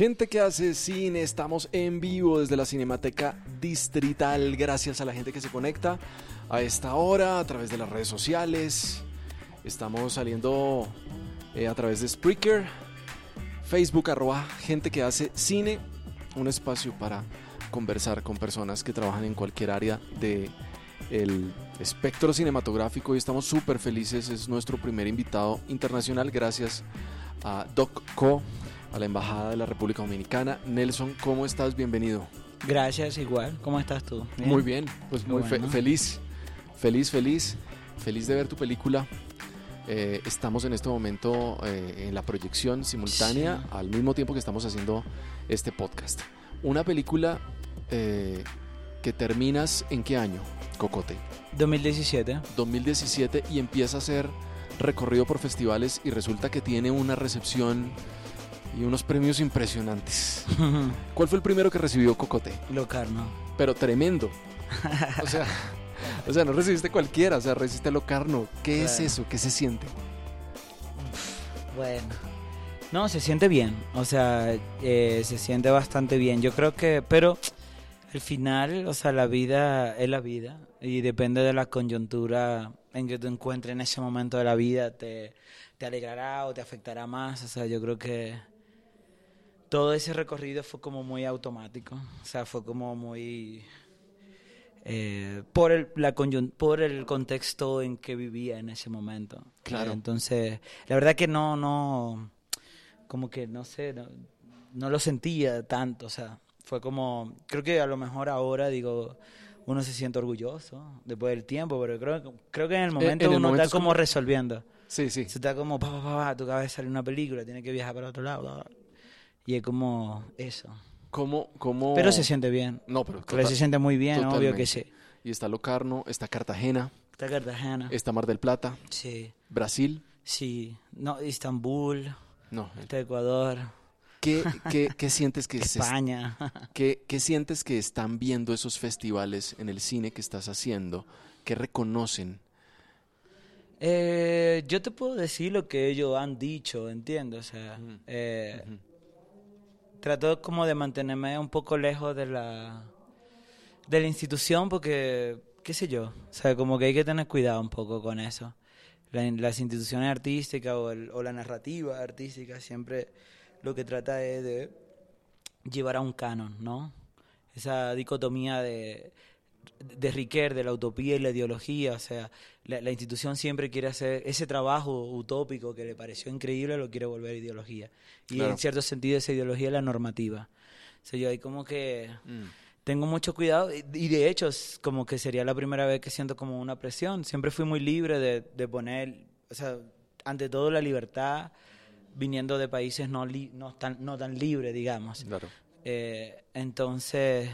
Gente que hace cine, estamos en vivo desde la Cinemateca Distrital. Gracias a la gente que se conecta a esta hora a través de las redes sociales. Estamos saliendo eh, a través de Spreaker, Facebook, arroba gente que hace cine, un espacio para conversar con personas que trabajan en cualquier área de espectro cinematográfico y estamos súper felices. Es nuestro primer invitado internacional gracias a DocCo a la Embajada de la República Dominicana. Nelson, ¿cómo estás? Bienvenido. Gracias, igual. ¿Cómo estás tú? Muy bien, pues muy feliz, feliz, feliz, feliz de ver tu película. Eh, estamos en este momento eh, en la proyección simultánea al mismo tiempo que estamos haciendo este podcast. Una película eh, que terminas en qué año, Cocote? 2017. 2017 y empieza a ser recorrido por festivales y resulta que tiene una recepción y unos premios impresionantes. ¿Cuál fue el primero que recibió Cocote? Locarno. Pero tremendo. O sea, o sea, no recibiste cualquiera, o sea, recibiste Locarno. ¿Qué es eso? ¿Qué se siente? Bueno. No, se siente bien. O sea, eh, se siente bastante bien. Yo creo que, pero al final, o sea, la vida es la vida y depende de la coyuntura en que te encuentres en ese momento de la vida, te, te alegrará o te afectará más. O sea, yo creo que todo ese recorrido fue como muy automático, o sea, fue como muy... Eh, por, el, la por el contexto en que vivía en ese momento. Claro. entonces, la verdad que no, no, como que no sé, no, lo sentía tanto, o sea, fue como, creo que a lo mejor ahora digo, uno se siente orgulloso después del tiempo, pero creo, creo que en el momento uno está como, resolviendo. Sí, sí. Se está como, pa, pa, pa, tu cabeza salir una película, tiene que viajar para otro lado. Y es como eso. ¿Cómo, cómo... Pero se siente bien. No, pero, pero se siente muy bien, obvio que sí. Y está Locarno, está Cartagena. Está Cartagena. Está Mar del Plata. Sí. Brasil. Sí. No, Estambul. No. Está Ecuador. ¿Qué, qué, qué sientes que España. ¿qué, ¿Qué sientes que están viendo esos festivales en el cine que estás haciendo? ¿Qué reconocen? Eh, yo te puedo decir lo que ellos han dicho, entiendo. O sea, eh, trato como de mantenerme un poco lejos de la, de la institución porque, qué sé yo, o sea, como que hay que tener cuidado un poco con eso. las instituciones artísticas o, o la narrativa artística siempre lo que trata es de llevar a un canon, ¿no? Esa dicotomía de de Riquet, de la utopía y la ideología, o sea, la, institución siempre quiere hacer ese trabajo utópico que le pareció increíble, lo quiere volver ideología. Y en cierto sentido esa ideología es la normativa. O sea, yo ahí como que mm. tengo mucho cuidado y, de hecho es como que sería la primera vez que siento como una presión. Siempre fui muy libre de, de poner, o sea, ante todo la libertad viniendo de países no, no, tan, no tan libres, digamos. Claro. Eh, entonces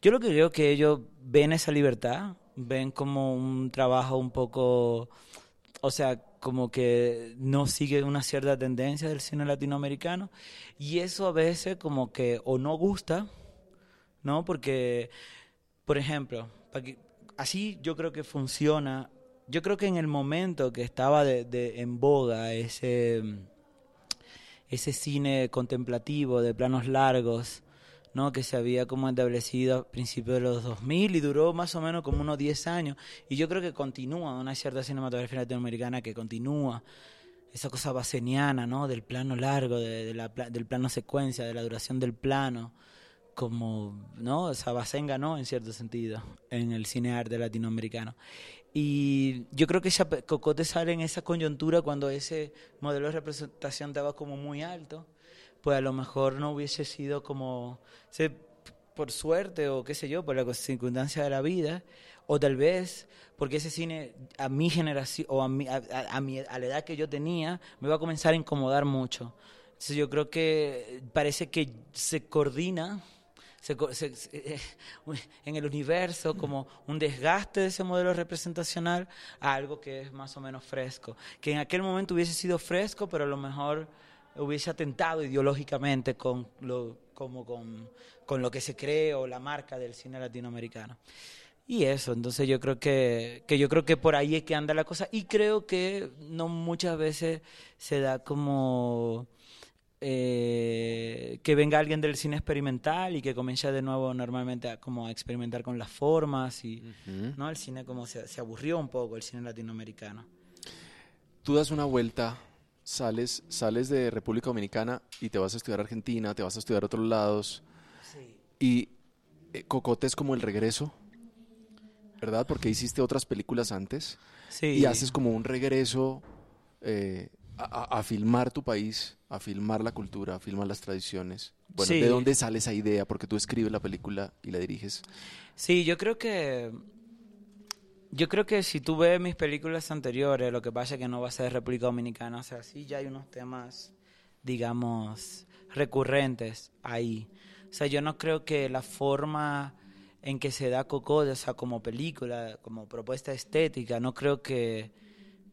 yo lo que creo que ellos ven esa libertad, ven como un trabajo un poco, o sea, como que no sigue una cierta tendencia del cine latinoamericano y eso a veces como que o no gusta, ¿no? Porque, por ejemplo, así yo creo que funciona. Yo creo que en el momento que estaba de, en boga ese, ese cine contemplativo de planos largos, ¿no? que se había como establecido a principios de los 2000 y duró más o menos como unos 10 años. Y yo creo que continúa una cierta cinematografía latinoamericana que continúa esa cosa baseniana, ¿no? Del plano largo, de, la, del plano secuencia, de la duración del plano, como, ¿no? Esa basenga, ¿no? En cierto sentido, en el cine arte latinoamericano. Y yo creo que Cocote sale en esa coyuntura cuando ese modelo de representación estaba como muy alto pues a lo mejor no hubiese sido como, sé, por suerte o qué sé yo, por la circunstancia de la vida, o tal vez porque ese cine a mi generación o a, mi, a, a, la edad que yo tenía me va a comenzar a incomodar mucho. Entonces yo creo que parece que se coordina eh, en el universo como un desgaste de ese modelo representacional a algo que es más o menos fresco. Que en aquel momento hubiese sido fresco, pero a lo mejor hubiese atentado ideológicamente con lo, como con, con, lo que se cree o la marca del cine latinoamericano. Y eso, entonces yo creo que, que yo creo que por ahí es que anda la cosa y creo que no muchas veces se da como eh, que venga alguien del cine experimental y que comience de nuevo normalmente a, como a experimentar con las formas y Ujú. no el cine como se, se aburrió un poco el cine latinoamericano Tú das una vuelta, sales, sales de República Dominicana y te vas a estudiar Argentina, te vas a estudiar otros lados. Y eh, Cocote es como el regreso, ¿verdad? Porque hiciste otras películas antes sí y haces como un regreso eh, a, a- a filmar tu país, a filmar la cultura, a filmar las tradiciones. Bueno, Sí. ¿de dónde sale esa idea? Porque tú escribes la película y la diriges. Sí, yo creo que. Yo creo que si tú ves mis películas anteriores, lo que pasa es que no va a ser República Dominicana. O sea, sí ya hay unos temas, digamos, recurrentes ahí. O sea, yo no creo que la forma en que se da Cocote, o sea, como película, como propuesta estética, no creo que,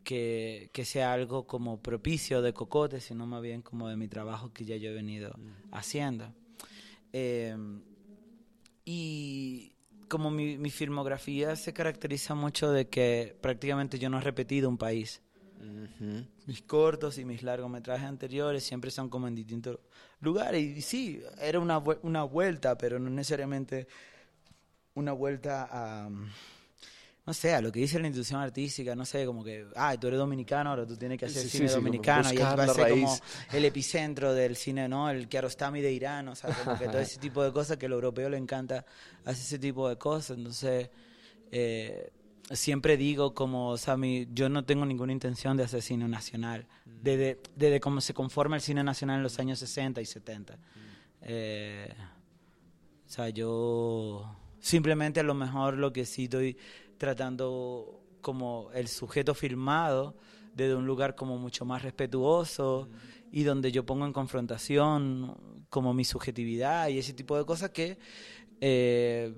que, que sea algo como propicio de Cocote, sino más bien como de mi trabajo que ya yo he venido haciendo. Eh, y como mi, mi filmografía se caracteriza mucho de que prácticamente yo no he repetido un país. Mis cortos y mis largometrajes anteriores siempre son como en distintos lugares. Y sí, era una, una vuelta, pero no necesariamente una vuelta a, no sé, a lo que dice la institución artística, no sé, como que, ah, tú eres dominicano, ahora tú tienes que hacer Sí, cine sí, dominicano y va a como el epicentro del cine, ¿no? El Kiarostami de Irán, o sea, como que todo ese tipo de cosas que al europeo le encanta hacer ese tipo de cosas, entonces... eh, siempre digo como, o sea, mi- yo no tengo ninguna intención de hacer cine nacional, desde, desde cómo se conforma el cine nacional en los años 60 y 70. Eh, o sea, yo simplemente a lo mejor lo que sí estoy tratando como el sujeto filmado desde un lugar como mucho más respetuoso y donde yo pongo en confrontación como mi subjetividad y ese tipo de cosas que eh,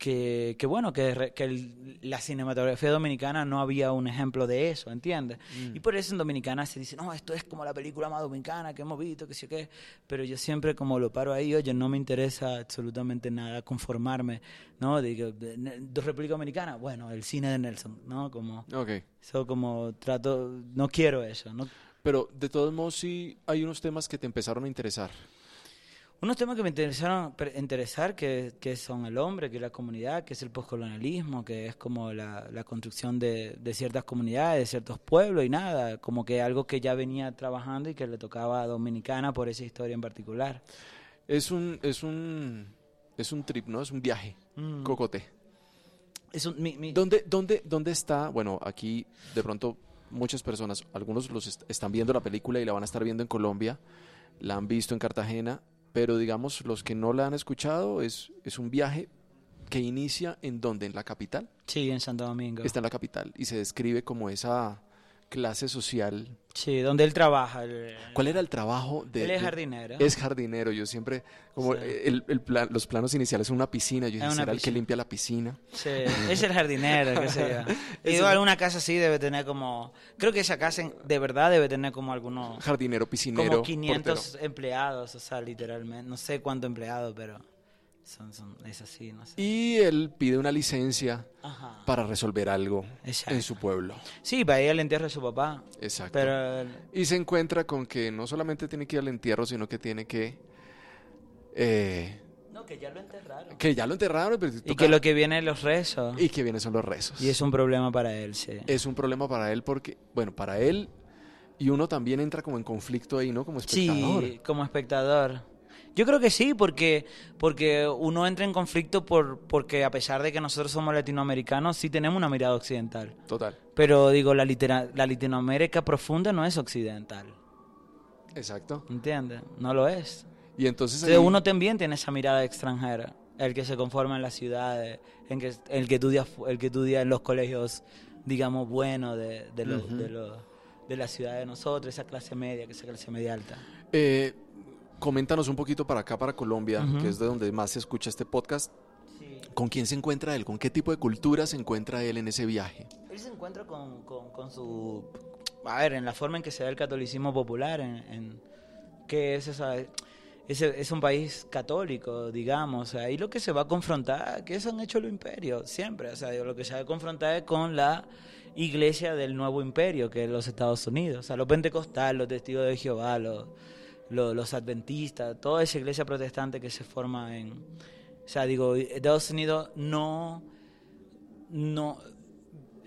que, que bueno, que, que el- la cinematografía dominicana no había un ejemplo de eso, ¿entiendes? Y por eso en Dominicana se dice, no, esto es como la película más dominicana que hemos visto, que sé qué, pero yo siempre como lo paro ahí, oye, no me interesa absolutamente nada conformarme, ¿no? Digo, República Dominicana, bueno, el cine de Nelson, ¿no? Como, eso como trato, no quiero eso, ¿no? Pero de todos modos sí hay unos temas que te empezaron a interesar. Unos temas que me interesaron interesar, que, que son el hombre, que es la comunidad, que es el poscolonialismo, que es como la, la construcción de, de ciertas comunidades, de ciertos pueblos y nada, como que algo que ya venía trabajando y que le tocaba a Dominicana por esa historia en particular. Es un, es un, es un trip, ¿no? Es un viaje. Mm. Cocote. Es un- mi- mi- ¿Dónde, dónde, ¿Dónde está? Bueno, aquí de pronto muchas personas, algunos los est- están viendo la película y la van a estar viendo en Colombia, la han visto en Cartagena, pero digamos los que no la han escuchado es, es un viaje que inicia en donde, en la capital, sí, en Santo Domingo. está en la capital y se describe como esa clase social. Sí, donde él trabaja. el- ¿Cuál era el trabajo de? él es jardinero. Es jardinero, yo siempre, como Sí. el, el plan- los planos iniciales son una piscina, yo dije, será el que limpia la piscina. Sí, es el jardinero, qué sé yo. Y igual una casa así debe tener como... Creo que esa casa en- de verdad debe tener como algunos... Jardinero, piscinero, como 500 portero. empleados, o sea, literalmente. No sé cuánto empleados, pero son, son, es así, no sé. Y él pide una licencia Ajá. para resolver algo Exacto. en su pueblo. Sí, para ir al entierro de su papá. Exacto. Pero Y se encuentra con que no solamente tiene que ir al entierro, sino que tiene que... eh, no, que ya lo enterraron. que ya lo enterraron, pero Y que lo que viene es los rezos. y que vienen son los rezos. Y es un problema para él, sí. Es un problema para él porque, bueno, para él y uno también entra como en conflicto ahí, ¿no? Como espectador. Sí, como espectador. Yo creo que sí, porque, porque uno entra en conflicto por, porque a pesar de que nosotros somos latinoamericanos, sí tenemos una mirada occidental. Total. Pero digo, la, litera- la Latinoamérica profunda no es occidental. Exacto. ¿Entiendes? No lo es. Y entonces ahí- uno también tiene esa mirada extranjera, el que se conforma en las ciudades, en que, el que estudia, el que estudia en los colegios, digamos, buenos de, de, los- de, los- de la ciudad de nosotros, esa clase media, que es esa clase media alta. Eh, coméntanos un poquito para acá, para Colombia, que es de donde más se escucha este podcast. ¿Con quién se encuentra él? ¿Con qué tipo de cultura se encuentra él en ese viaje? Él se encuentra con, con, con su... A ver, en la forma en que se da el catolicismo popular, en, en que es esa... Es, es un país católico, digamos, o sea, y lo que se va a confrontar, que eso han hecho los imperios, siempre, o sea, lo que se va a confrontar es con la iglesia del nuevo imperio, que es los Estados Unidos, o sea, los pentecostales, los testigos de Jehová, los, lo- los adventistas, toda esa iglesia protestante que se forma en... O sea, digo, Estados Unidos no... no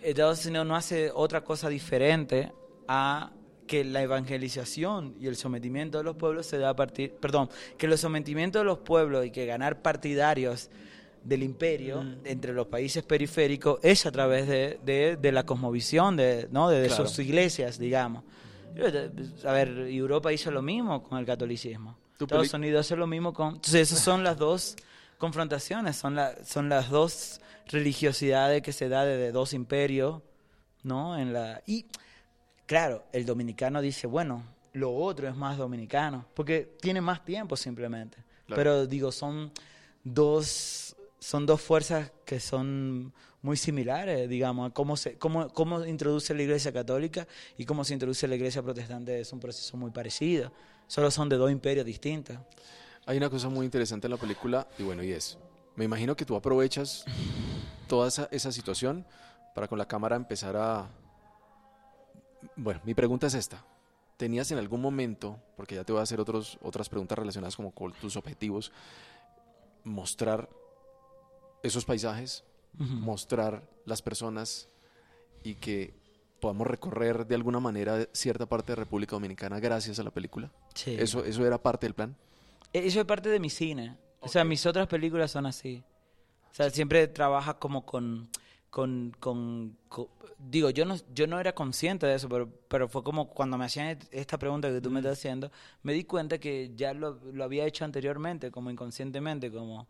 Estados Unidos no hace otra cosa diferente a que la evangelización y el sometimiento de los pueblos se da a partir, perdón, que el sometimiento de los pueblos y que ganar partidarios del imperio entre los países periféricos es a través de, de- de la cosmovisión de, ¿no? de, de Claro. sus iglesias, digamos. A ver, Europa hizo lo mismo con el catolicismo. Estados Unidos hace lo mismo con... Entonces esas son las dos confrontaciones, son, la, son las dos religiosidades que se da de dos imperios, ¿no? En la... Y claro, el dominicano dice, bueno, lo otro es más dominicano, porque tiene más tiempo simplemente. Claro. Pero digo, son dos, son dos fuerzas que son muy similares, digamos, a cómo, se, cómo, cómo introduce la Iglesia Católica y cómo se introduce la Iglesia Protestante es un proceso muy parecido. Solo son de dos imperios distintos. Hay una cosa muy interesante en la película, y bueno, y es, me imagino que tú aprovechas toda esa, esa situación para con la cámara empezar a... Bueno, mi pregunta es esta. ¿Tenías en algún momento, porque ya te voy a hacer otros, otras preguntas relacionadas como con tus objetivos, mostrar esos paisajes, mostrar las personas y que podamos recorrer de alguna manera cierta parte de República Dominicana gracias a la película? Sí. ¿Eso, ¿Eso era parte del plan? E-, Eso es parte de mi cine. O sea, mis otras películas son así. O sea, siempre trabaja como con, con, con, co- digo, yo no, yo no era consciente de eso, pero, pero fue como cuando me hacían et- esta pregunta que tú me estás haciendo, me di cuenta que ya lo, lo había hecho anteriormente, como inconscientemente, como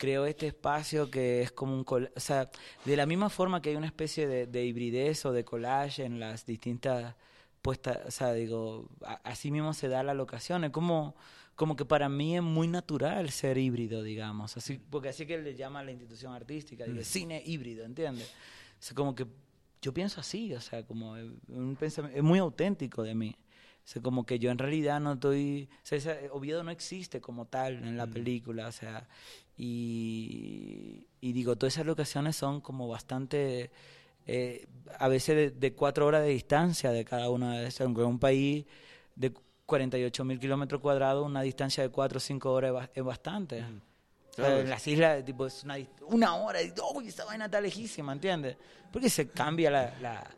creo este espacio que es como un col- o sea, de la misma forma que hay una especie de, de hibridez o de collage en las distintas puestas, o sea, digo, a- así mismo se da la locación, es como como que para mí es muy natural ser híbrido, digamos, así porque así que le llama a la institución artística, digo, cine híbrido, ¿entiendes? O sea, como que yo pienso así, o sea, como eh, un pensamiento, es muy auténtico de mí. O sea, como que yo en realidad no estoy, o sea, esa- Oviedo no existe como tal en la película, o sea, y, y digo, todas esas locaciones son como bastante, eh, a veces de, de cuatro horas de distancia de cada una de esas, aunque un país de 48 mil kilómetros cuadrados, una distancia de cuatro o cinco horas es ba- es bastante. O sea, Claro, en las islas, tipo, es una, una hora, y, uy, esa vaina está lejísima, ¿entiendes? Porque se cambia la, la,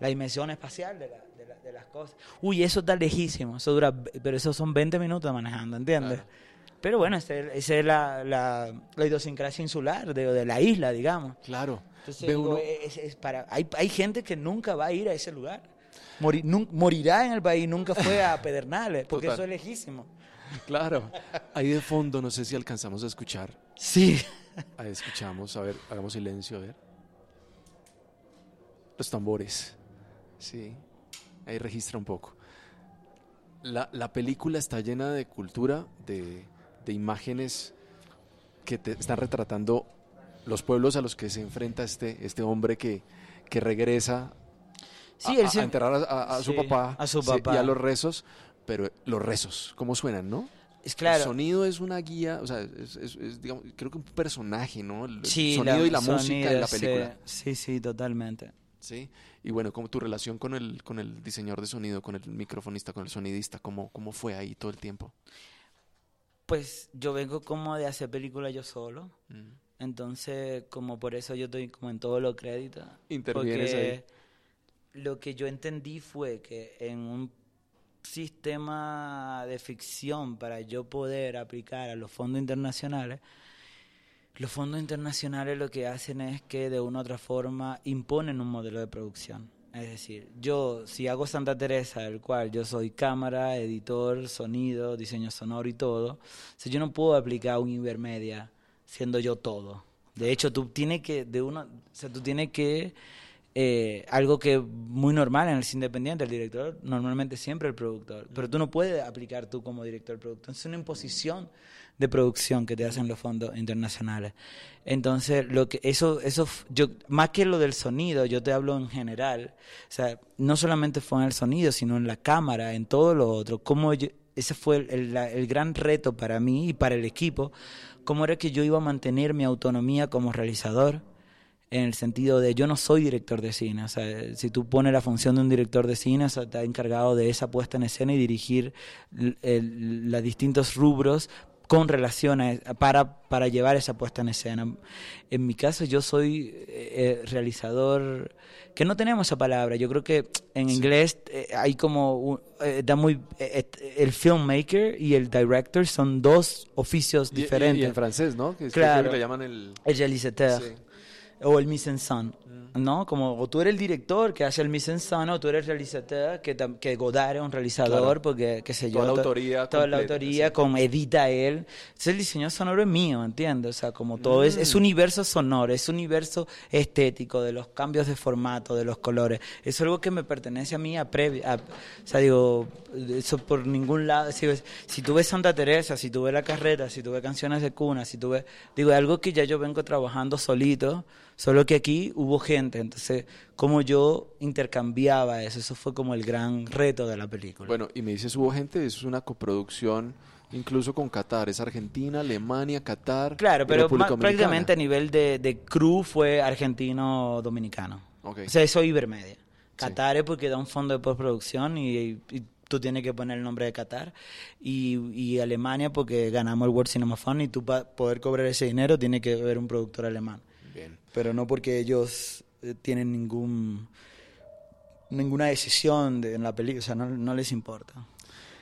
la dimensión espacial de, la- de, las cosas. Uy, eso está lejísimo, eso dura, pero eso son 20 minutos manejando, ¿entiendes? Claro. Pero bueno, esa es, la, la, la idiosincrasia insular de, de la isla, digamos. Claro. Entonces, Ve digo, uno- es- es para, hay, hay gente que nunca va a ir a ese lugar. Nun- morirá en el país, nunca fue a Pedernales, porque Total. eso es lejísimo. Claro. Ahí de fondo, no sé si alcanzamos a escuchar. Sí. Ahí escuchamos, a ver, hagamos silencio, a ver. Los tambores. Sí. Ahí registra un poco. La, la película está llena de cultura, de, de imágenes que te están retratando los pueblos a los que se enfrenta este, este hombre que, que regresa Sí, a, él se- a enterrar a, a- a su Sí, papá, a su sí, papá. y a los rezos, pero los rezos, ¿cómo suenan, no? Es El claro. sonido es una guía, o sea, es, es- es, digamos, creo que un personaje, ¿no? El, el Sí, sonido y la sonido, música en la sí. película. Sí, sí, totalmente. Sí. Y bueno, como tu relación con el, con el diseñador de sonido, con el microfonista, con el sonidista, ¿cómo, cómo fue ahí todo el tiempo? Pues yo vengo como de hacer películas yo solo. Mm. Entonces, como por eso yo estoy como en todos los créditos. Intervienes Porque lo que yo entendí fue que en un sistema de ficción para yo poder aplicar a los fondos internacionales, los fondos internacionales lo que hacen es que de una u otra forma imponen un modelo de producción. Es decir, yo si hago Santa Teresa, el cual yo soy cámara, editor, sonido, diseño sonoro y todo, sea, yo no puedo aplicar un Ibermedia siendo yo todo. De hecho, tú tienes que, de uno, o tú tienes que, eh, algo que muy normal en el cine independiente, el director normalmente siempre el productor, pero tú no puedes aplicar tú como director productor, es una imposición de producción que te hacen los fondos internacionales. Entonces, lo que eso eso yo más que lo del sonido, yo te hablo en general, o sea, no solamente fue en el sonido, sino en la cámara, en todo lo otro, cómo yo- ese fue el, el- el gran reto para mí y para el equipo, cómo era que yo iba a mantener mi autonomía como realizador en el sentido de yo no soy director de cine. O sea, si tú pones la función de un director de cine, o sea, está encargado de esa puesta en escena y dirigir los distintos rubros con relación a, para, para llevar esa puesta en escena. En mi caso yo soy eh, realizador, que no tenemos esa palabra, yo creo que en inglés eh, hay como, eh, da muy, el filmmaker y el director son dos oficios diferentes. Y, en francés, ¿no? Que claro. Que le llaman el... El réalisateur. O el mise en scène. ¿no? Como o tú eres el director que hace el mise en scène o tú eres el realizador, que, que Godard es un realizador, porque, qué sé yo. Toda la autoría. Toda la autoría, con edita él. Entonces el diseño sonoro es mío, ¿entiendes? O sea, como todo es, es mm. universo sonoro, es universo estético, de los cambios de formato, de los colores. Es algo que me pertenece a mí a previa. o sea, digo, eso por ningún lado. Si, si tú ves Santa Teresa, si tú ves La Carreta, si tú ves Canciones de Cuna, si tú ves. Digo, algo que ya yo vengo trabajando solito Solo que aquí hubo gente, entonces, como yo intercambiaba eso, eso fue como el gran reto de la película. Bueno, y me dices hubo gente, eso es una coproducción incluso con Qatar, es Argentina, Alemania, Qatar. Claro, pero prácticamente a nivel de, de crew fue argentino-dominicano. O sea, eso Ibermedia. Qatar es porque da un fondo de postproducción y, tú tienes que poner el nombre de Qatar. Y, y, Alemania porque ganamos el World Cinema Fund y tú para poder cobrar ese dinero tienes que ver un productor alemán. Pero no porque ellos eh, tienen ningún ninguna decisión en la película, o sea, no, les importa.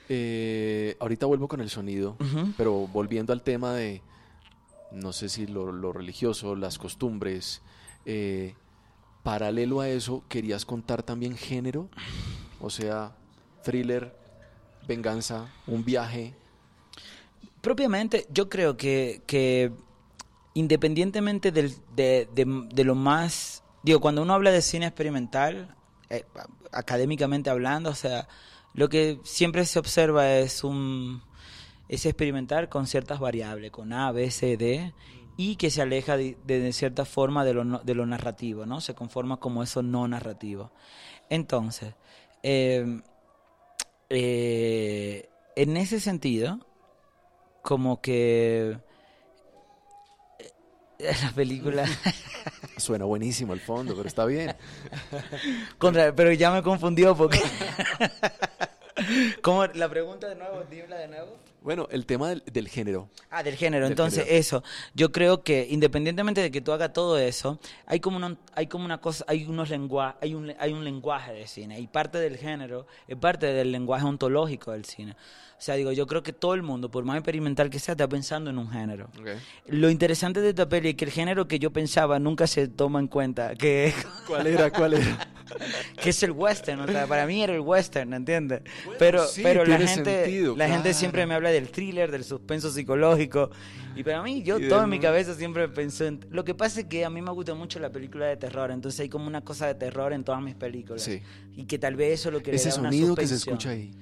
Eh, ahorita vuelvo con el sonido, pero volviendo al tema de, no sé si lo, religioso, las costumbres, eh, paralelo a eso, ¿querías contar también género? O sea, thriller, venganza, un viaje. Propiamente, yo creo que, que independientemente del, de, de, lo más, digo, cuando uno habla de cine experimental, eh, académicamente hablando, o sea, lo que siempre se observa es un es experimentar con ciertas variables, con A, B, C, D, y que se aleja de, cierta forma de lo, de narrativo, ¿no? Se conforma como eso no narrativo. Entonces, em, eh, en ese sentido, como que la película. Suena buenísimo al fondo, pero está bien. Contra, pero ya me confundió porque. ¿Cómo? La pregunta de nuevo, dímela de nuevo. Bueno, el tema del, género. Ah, del género. Entonces, eso. Yo creo que independientemente de que tú hagas todo eso, hay como una, hay como una cosa, hay unos lenguajes, hay un, hay un lenguaje de cine. Y parte del género es parte del lenguaje ontológico del cine. O sea, digo, yo creo que todo el mundo, por más experimental que sea, está pensando en un género. Lo interesante de esta peli es que el género que yo pensaba nunca se toma en cuenta. Que... ¿Cuál era? ¿Cuál era? que es el western, o sea, para mí era el western, ¿entiendes? pero pero la gente la gente siempre me habla del thriller, del suspenso psicológico y para mí yo todo en mi cabeza siempre pensé en lo que pasa es que a mí me gusta mucho la película de terror, entonces hay como una cosa de terror en todas mis películas. Y que tal vez eso lo que Ese le da sonido que se escucha ahí.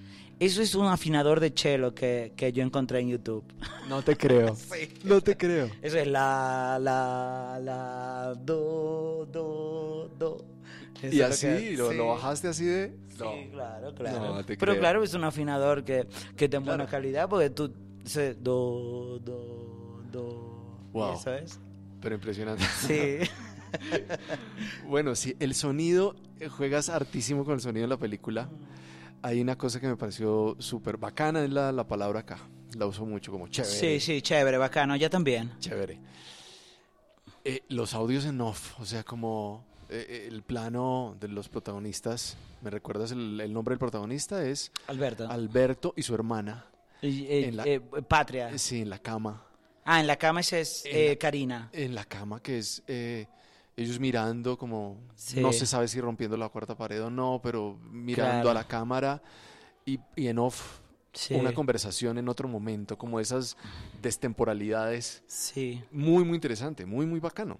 Eso es un afinador de cello que, que yo encontré en YouTube. No te creo. No te creo. Eso es la, la, la, do, do, do. Y así, lo, bajaste así de... Sí, claro, claro. Pero claro, es un afinador que, que tiene buena calidad porque tú... Do, do, do. Wow. eso es. Pero impresionante. Sí. bueno, sí, el sonido, eh, juegas hartísimo con el sonido de la película hay una cosa que me pareció súper bacana, es la, la, palabra acá. La uso mucho como chévere. Sí, sí, chévere, bacano, ya también. Chévere. Eh, los audios en off, o sea, como eh, eh, el plano de los protagonistas. ¿Me recuerdas el, nombre del protagonista? Es Alberto. Alberto y su hermana. en la, Patria. Sí, en la cama. Ah, en la cama esa es Karina. En la cama que es ellos mirando como no se sabe si rompiendo la cuarta pared o no, pero mirando a la cámara y, en off una conversación en otro momento, como esas destemporalidades. Sí. Muy, muy interesante, muy, muy bacano.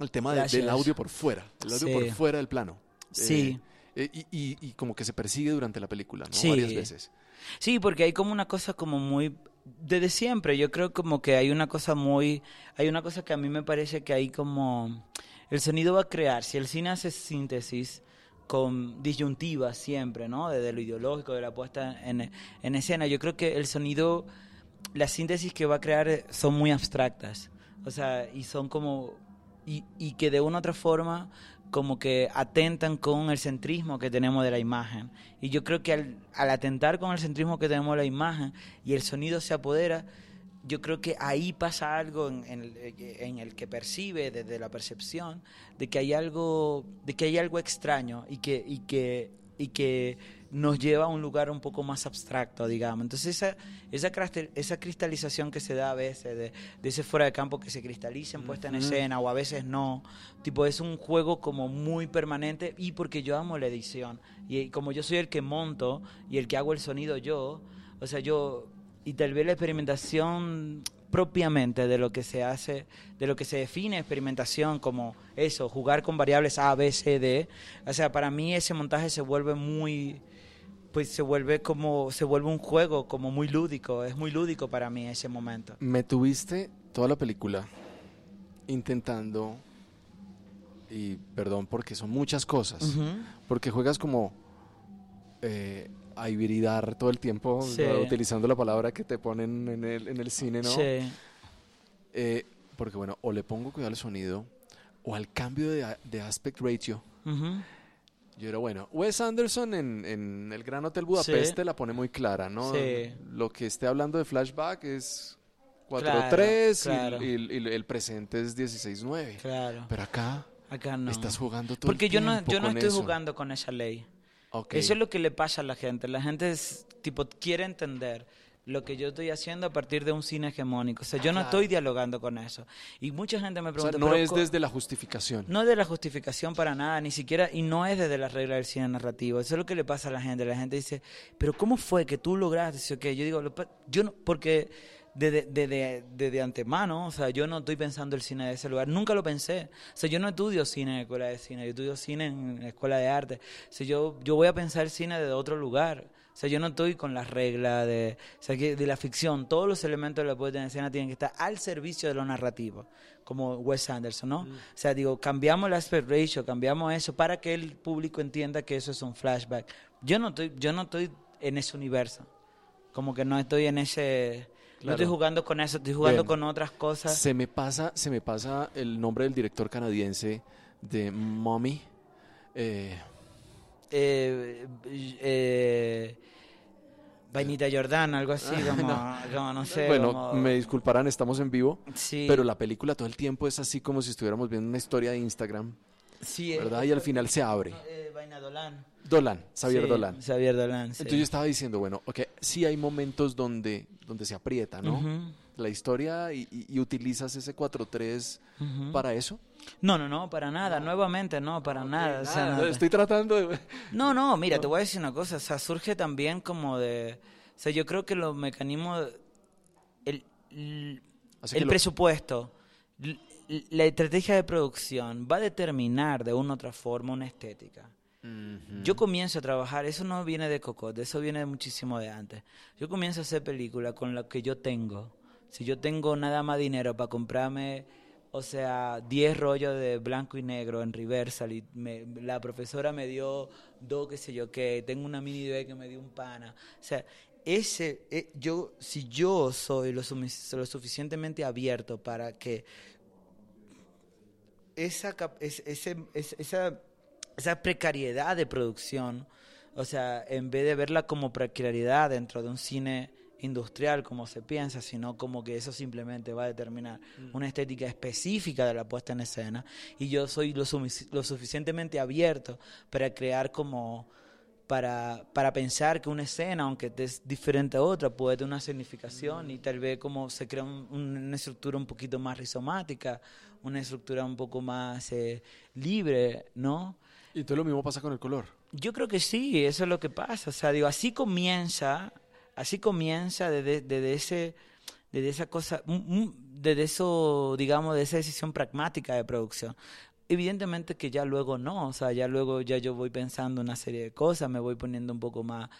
El tema del audio por fuera, el audio por fuera del plano. Sí. Eh, eh, y, y, como que se persigue durante la película, ¿no? Varias veces. Sí, porque hay como una cosa como muy desde siempre yo creo como que hay una cosa muy hay una cosa que a mí me parece que hay como el sonido va a crear si el cine hace síntesis con disyuntivas siempre no desde lo ideológico de la puesta en, en escena yo creo que el sonido las síntesis que va a crear son muy abstractas o sea y son como y, y que de una u otra forma como que atentan con el centrismo que tenemos de la imagen. Y yo creo que al, al atentar con el centrismo que tenemos de la imagen y el sonido se apodera, yo creo que ahí pasa algo en, en el, en el que percibe desde la percepción de que hay algo de que hay algo extraño y que y que y que nos lleva a un lugar un poco más abstracto, digamos. Entonces esa, esa, esa cristalización que se da a veces de, de ese fuera de campo que se cristaliza en puesta en escena o a veces no, tipo es un juego como muy permanente y porque yo amo la edición y como yo soy el que monto y el que hago el sonido yo, o sea, yo y tal vez la experimentación propiamente de lo que se hace, de lo que se define experimentación como eso, jugar con variables A, B, C, D. O sea, para mí ese montaje se vuelve muy pues se vuelve como se vuelve un juego como muy lúdico, es muy lúdico para mí ese momento. Me tuviste toda la película intentando, y perdón porque son muchas cosas, porque juegas como eh, a hibridar todo el tiempo, Sí. ¿no? utilizando la palabra que te ponen en el, en el cine, ¿no? Sí. Eh, porque bueno, o le pongo cuidado al sonido, o al cambio de, de aspect ratio. Ujú. Yo era bueno. Wes Anderson en, en El Gran Hotel Budapest Sí. la pone muy clara, ¿no? Sí. Lo que esté hablando de flashback es 4-3 Claro, y, claro. y- y el presente es 16-9. Claro. Pero acá Acá no. estás jugando todo Porque el yo no yo no estoy eso. jugando con esa ley. Ok. Eso es lo que le pasa a la gente. La gente es, tipo quiere entender lo que yo estoy haciendo a partir de un cine hegemónico. O sea, yo no Claro. estoy dialogando con eso. Y mucha gente me O sea, pregunta, no "Pero es desde la justificación. No es de la justificación para nada, ni siquiera, y no es desde la regla del cine narrativo. Eso es lo que le pasa a la gente. La gente dice, pero ¿cómo fue que tú lograste que Yo digo, yo no, porque desde de, de, de- de antemano, o sea, yo no estoy pensando el cine de ese lugar, nunca lo pensé. O sea, yo no estudio cine en la escuela de cine, yo estudio cine en la escuela de arte. O sea, yo, yo voy a pensar el cine de otro lugar. O sea, yo no estoy con las reglas de, o sea, que de la ficción. Todos los elementos de la puesta en escena tienen que estar al servicio de lo narrativo, como Wes Anderson, ¿no? O sea, digo, cambiamos el aspect ratio, cambiamos eso para que el público entienda que eso es un flashback. Yo no estoy, yo no estoy en ese universo. Como que no estoy en ese... No Claro. estoy jugando con eso, estoy jugando Bien. con otras cosas. Se me pasa, se me pasa el nombre del director canadiense de Mommy. Eh, Eh, eh, Vainita Jordan, algo así, como No. como no sé. bueno, como- me disculparán, estamos en vivo. sí, Pero la película todo el tiempo es así como si estuviéramos viendo una historia de Instagram, sí, eh, ¿verdad? Y al final se abre. eh, Vaina Dolan. Dolan, Xavier Sí, Dolan. Xavier Dolan, sí. Entonces yo estaba diciendo, bueno, ok, sí hay momentos donde, donde se aprieta, ¿no? La historia y, y- y utilizas ese 4-3 ujú. para eso. No, no, no, para nada, nuevamente no, para nada. o sea, Nada, nada. Estoy tratando de... No, no, mira, te voy a decir una cosa, o sea, surge también como de, o sea, yo creo que los mecanismos, el, el, lo- presupuesto, la estrategia de producción va a determinar de una u otra forma una estética. Yo comienzo a trabajar, eso no viene de Cocotte, eso viene muchísimo de antes. Yo comienzo a hacer películas con lo que yo tengo. Si yo tengo nada más dinero para comprarme, o sea, 10 rollos de blanco y negro en Reversal y me- la profesora me dio dos, qué sé yo qué, tengo una mini DV que me dio un pana. O sea, ese, eh, yo, si yo soy lo, lo suficientemente abierto para que esa, esa, esa precariedad de producción, o sea, en vez de verla como precariedad dentro de un cine industrial como se piensa, sino como que eso simplemente va a determinar una estética específica de la puesta en escena y yo soy lo, lo suficientemente abierto para crear como para, para pensar que una escena, aunque es diferente a otra, puede tener una significación y tal vez como se crea un- un- una estructura un poquito más rizomática, una estructura un poco más eh, libre, ¿no? Y entonces lo mismo pasa con el color. Yo creo que sí, eso es lo que pasa. O sea, digo, así comienza, así comienza desde, desde ese, desde esa cosa, mm, mm, desde eso, digamos, de esa decisión pragmática de producción. Evidentemente que ya luego no, o sea, ya luego ya yo voy pensando una serie de cosas, me voy poniendo un poco más,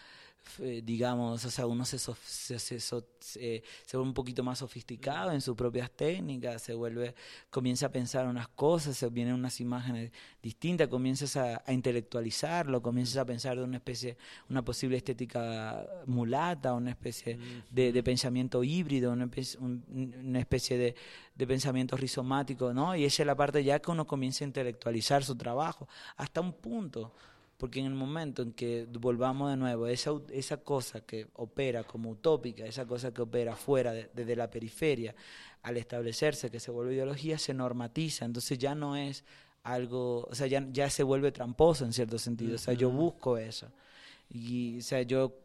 eh, digamos, o sea, uno se, sof- se, se, so- se- vuelve un poquito más sofisticado en sus propias técnicas, se vuelve, comienza a pensar unas cosas, se vienen unas imágenes distintas, comienzas a, a intelectualizarlo, comienzas a pensar de una especie, una posible estética mulata, una especie de, de pensamiento híbrido, una especie, un- una especie de, de pensamiento rizomático, ¿no? Y esa es la parte ya que uno comienza a intelectualizar su trabajo, hasta un punto, porque en el momento en que volvamos de nuevo, esa, esa cosa que opera como utópica, esa cosa que opera fuera, de- desde la periferia, al establecerse que se vuelve ideología, se normatiza, entonces ya no es algo, o sea, ya, ya se vuelve tramposo en cierto sentido, o sea, yo busco eso. Y, o sea, yo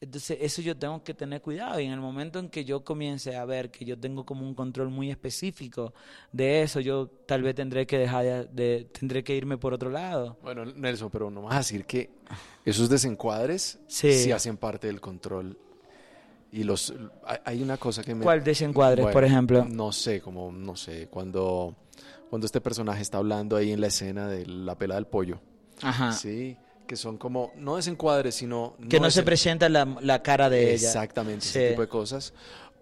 entonces, eso yo tengo que tener cuidado. Y en el momento en que yo comience a ver que yo tengo como un control muy específico de eso, yo tal vez tendré que dejar de, tendré que irme por otro lado. Bueno, Nelson, pero no vas a decir que esos desencuadres Sí. sí, hacen parte del control. Y los hay- hay una cosa que me ¿Cuál desencuadres, Bueno, por ejemplo? No sé, como no sé, cuando cuando este personaje está hablando ahí en la escena de la pela del pollo. Ajá. Sí, que son como no desencuadres, sino que no se desen- presenta la, la cara de ella. Exactamente, Sí. ese tipo de cosas.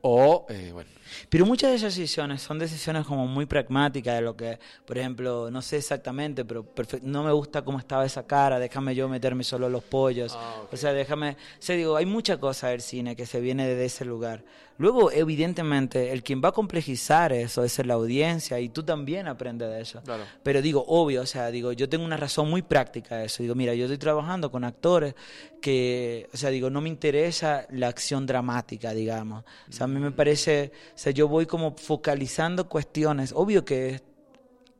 O eh, bueno, Pero muchas de esas decisiones son decisiones como muy pragmáticas de lo que, por ejemplo, no sé exactamente, pero no me gusta cómo estaba esa cara, déjame yo meterme solo los pollos. Ah, ok. O sea, déjame, o sea, digo, hay mucha cosa del cine que se viene de ese lugar. Luego, evidentemente, el quien va a complejizar eso es la audiencia y tú también aprendes de eso. Claro. Pero digo, obvio, o sea, digo, yo tengo una razón muy práctica de eso. Digo, mira, yo estoy trabajando con actores que, o sea, digo, no me interesa la acción dramática, digamos. O sea, a mí me parece, o sea, yo voy como focalizando cuestiones. Obvio que es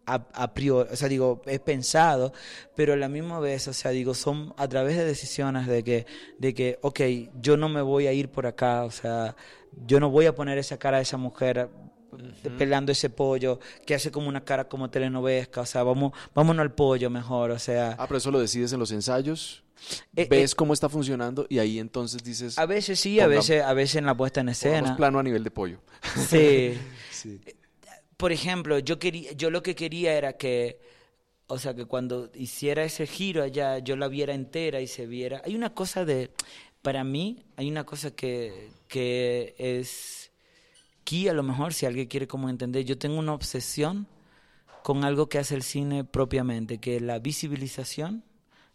a, a priori, o sea, digo, es pensado, pero a la misma vez, o sea, digo, son a través de decisiones de que, de que, ok, yo no me voy a ir por acá, o sea, yo no voy a poner esa cara de esa mujer pelando ese pollo que hace como una cara como telenovesca, o sea, vamos, vámonos al pollo mejor, o sea, Ah, pero eso lo decides en los ensayos. Eh, ves eh, cómo está funcionando y ahí entonces dices, a veces sí, a veces, a veces en la puesta en escena. plano a nivel de pollo. Sí. Sí. Por ejemplo, yo quería, yo lo que quería era que, o sea, que cuando hiciera ese giro allá, yo la viera entera y se viera. Hay una cosa de, para mí, hay una cosa que, que es key, a lo mejor, si alguien quiere como entender, yo tengo una obsesión con algo que hace el cine propiamente, que es la visibilización.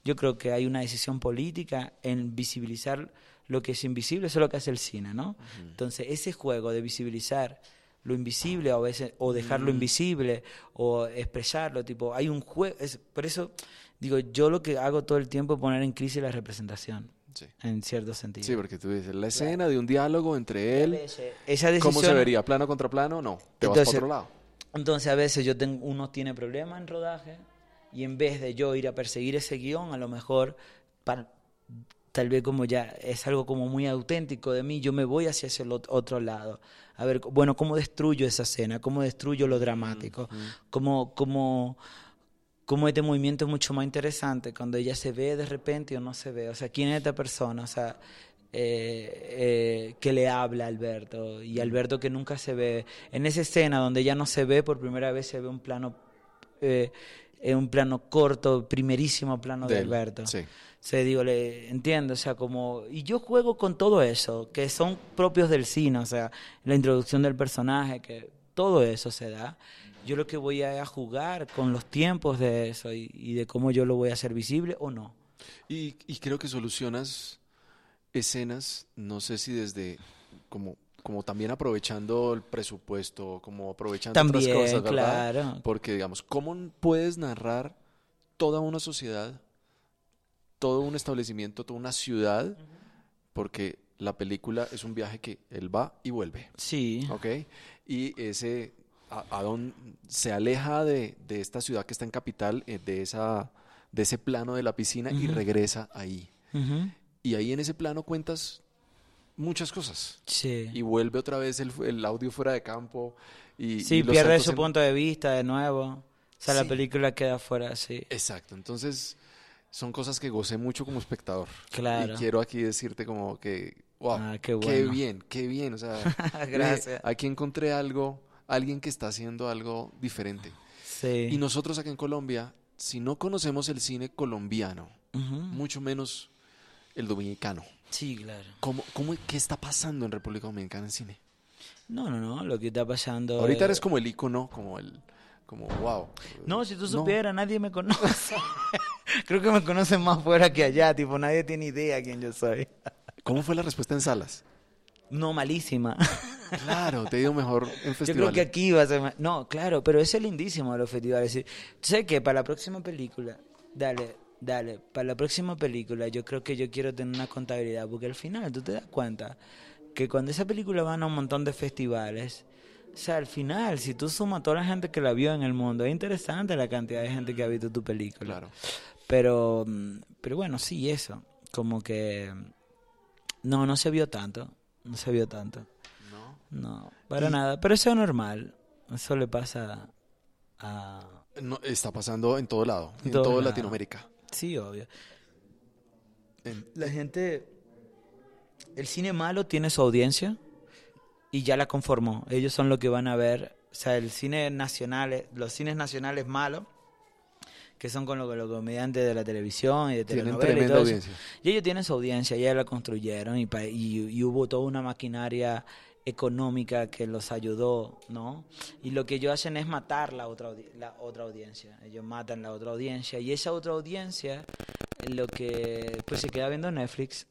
Yo creo que hay una decisión política en visibilizar lo que es invisible, eso es lo que hace el cine, ¿no? Entonces, ese juego de visibilizar lo invisible o a veces o dejarlo invisible o expresarlo, tipo, hay un juego, por eso digo, yo lo que hago todo el tiempo es poner en crisis la representación, Sí. en cierto sentido. Sí, porque tú dices, la escena de un diálogo entre él, Esa ¿cómo se decisión- vería? ¿Plano contra plano? No, te vas Entonces, para otro lado. Entonces a veces yo tengo, uno tiene problemas en rodaje y en vez de yo ir a perseguir ese guion, a lo mejor para- tal vez como ya es algo como muy auténtico de mí, yo me voy hacia ese ot- otro lado. A ver, bueno, ¿cómo destruyo esa escena? ¿Cómo destruyo lo dramático? ¿Cómo, cómo, cómo este movimiento es mucho más interesante cuando ella se ve de repente o no se ve? O sea, ¿quién es esta persona? O sea, eh, eh, que le habla a Alberto y Alberto que nunca se ve. En esa escena donde ella no se ve, por primera vez se ve un plano, eh, eh, un plano corto, primerísimo plano de, Alberto. sí. Se digo, le entiendo, o sea, como y yo juego con todo eso, que son propios del cine, o sea, la introducción del personaje, que todo eso se da. Yo lo que voy a, a jugar con los tiempos de eso y, y de cómo yo lo voy a hacer visible o no. Y, y creo que solucionas escenas, no sé si desde como, como también aprovechando el presupuesto, como aprovechando También, otras cosas, ¿verdad? claro. Porque, digamos, ¿cómo puedes narrar toda una sociedad, todo un establecimiento, toda una ciudad? Porque la película es un viaje que él va y vuelve, Sí. ¿ok? Y ese, a, a se aleja de, de esta ciudad que está en capital, eh, de, esa, de ese plano de la piscina y regresa ahí. Y ahí en ese plano cuentas muchas cosas. Sí. Y vuelve otra vez el, el audio fuera de campo. Y, Sí, y pierde su en- punto de vista de nuevo. O sea, la Sí. película queda fuera así. Exacto. Entonces, son cosas que gocé mucho como espectador. Claro. Y quiero aquí decirte como que, wow, Ah, qué qué bueno. bien, qué bien. O sea, Gracias. aquí encontré algo, alguien que está haciendo algo diferente. Sí. Y nosotros acá en Colombia, si no conocemos el cine colombiano, mucho menos el dominicano, Sí, claro. ¿Cómo, cómo, ¿Qué está pasando en República Dominicana en cine? No, no, no, lo que está pasando... Ahorita es- eres como el icono, como el... Como, wow. No, si tú No. supieras, nadie me conoce. Creo que me conocen más fuera que allá, tipo, nadie tiene idea quién yo soy. ¿Cómo fue la respuesta en salas? No, malísima. Claro, te ha ido mejor en Yo festivales. creo que aquí va a ser... No, claro, pero eso es lindísimo los festivales. Sé que para la próxima película, dale, dale, para la próxima película yo creo que yo quiero tener una contabilidad, porque al final tú te das cuenta que cuando esa película va a un montón de festivales, o sea, al final, si tú sumas a toda la gente que la vio en el mundo, es interesante la cantidad de gente que ha visto tu película. Claro. Pero, mm, pero bueno, sí, eso. Como que... No, no se vio tanto. No se vio tanto. ¿No? No, para Y- nada. Pero eso es normal. Eso le pasa a... No, está pasando en todo lado, en Todo. Latinoamérica. Sí, obvio. La gente... El cine malo tiene su audiencia y ya la conformó. Ellos son los que van a ver... O sea, el cine nacional, los cines nacionales malos, que son con los, los comediantes de la televisión y de telenovelas y todo eso, audiencia. Y ellos tienen su audiencia, ya la construyeron y, y hubo toda una maquinaria económica que los ayudó, ¿no? Y lo que ellos hacen es matar la otra, la otra audiencia. Ellos matan la otra audiencia y esa otra audiencia lo que pues se queda viendo Netflix.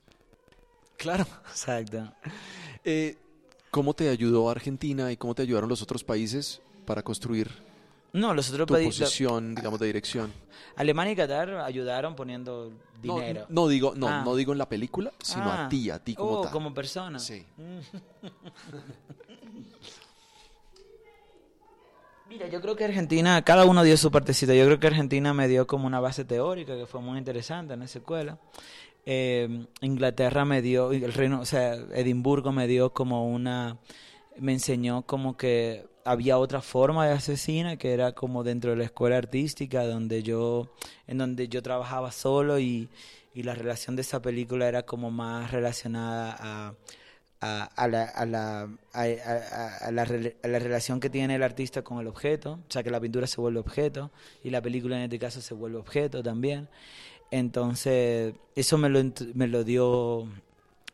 Claro. Exacto. Eh, ¿Cómo te ayudó Argentina y cómo te ayudaron los otros países para construir No, los otros tu países, posición, digamos, de dirección? Alemania y Qatar ayudaron poniendo No, dinero. No, digo, no, Ah. no digo en la película, sino Ah. a ti, a ti como Oh, tal. como persona. Sí. Mira, yo creo que Argentina, cada uno dio su partecita. Yo creo que Argentina me dio como una base teórica que fue muy interesante en esa escuela. Eh, Inglaterra me dio, el reino, o sea, Edimburgo me dio como una, me enseñó como que había otra forma de cine que era como dentro de la escuela artística donde yo, en donde yo trabajaba solo y, y la relación de esa película era como más relacionada a la, la, la, a la relación que tiene el artista con el objeto, o sea que la pintura se vuelve objeto y la película en este caso se vuelve objeto también. Entonces, eso me lo, me lo dio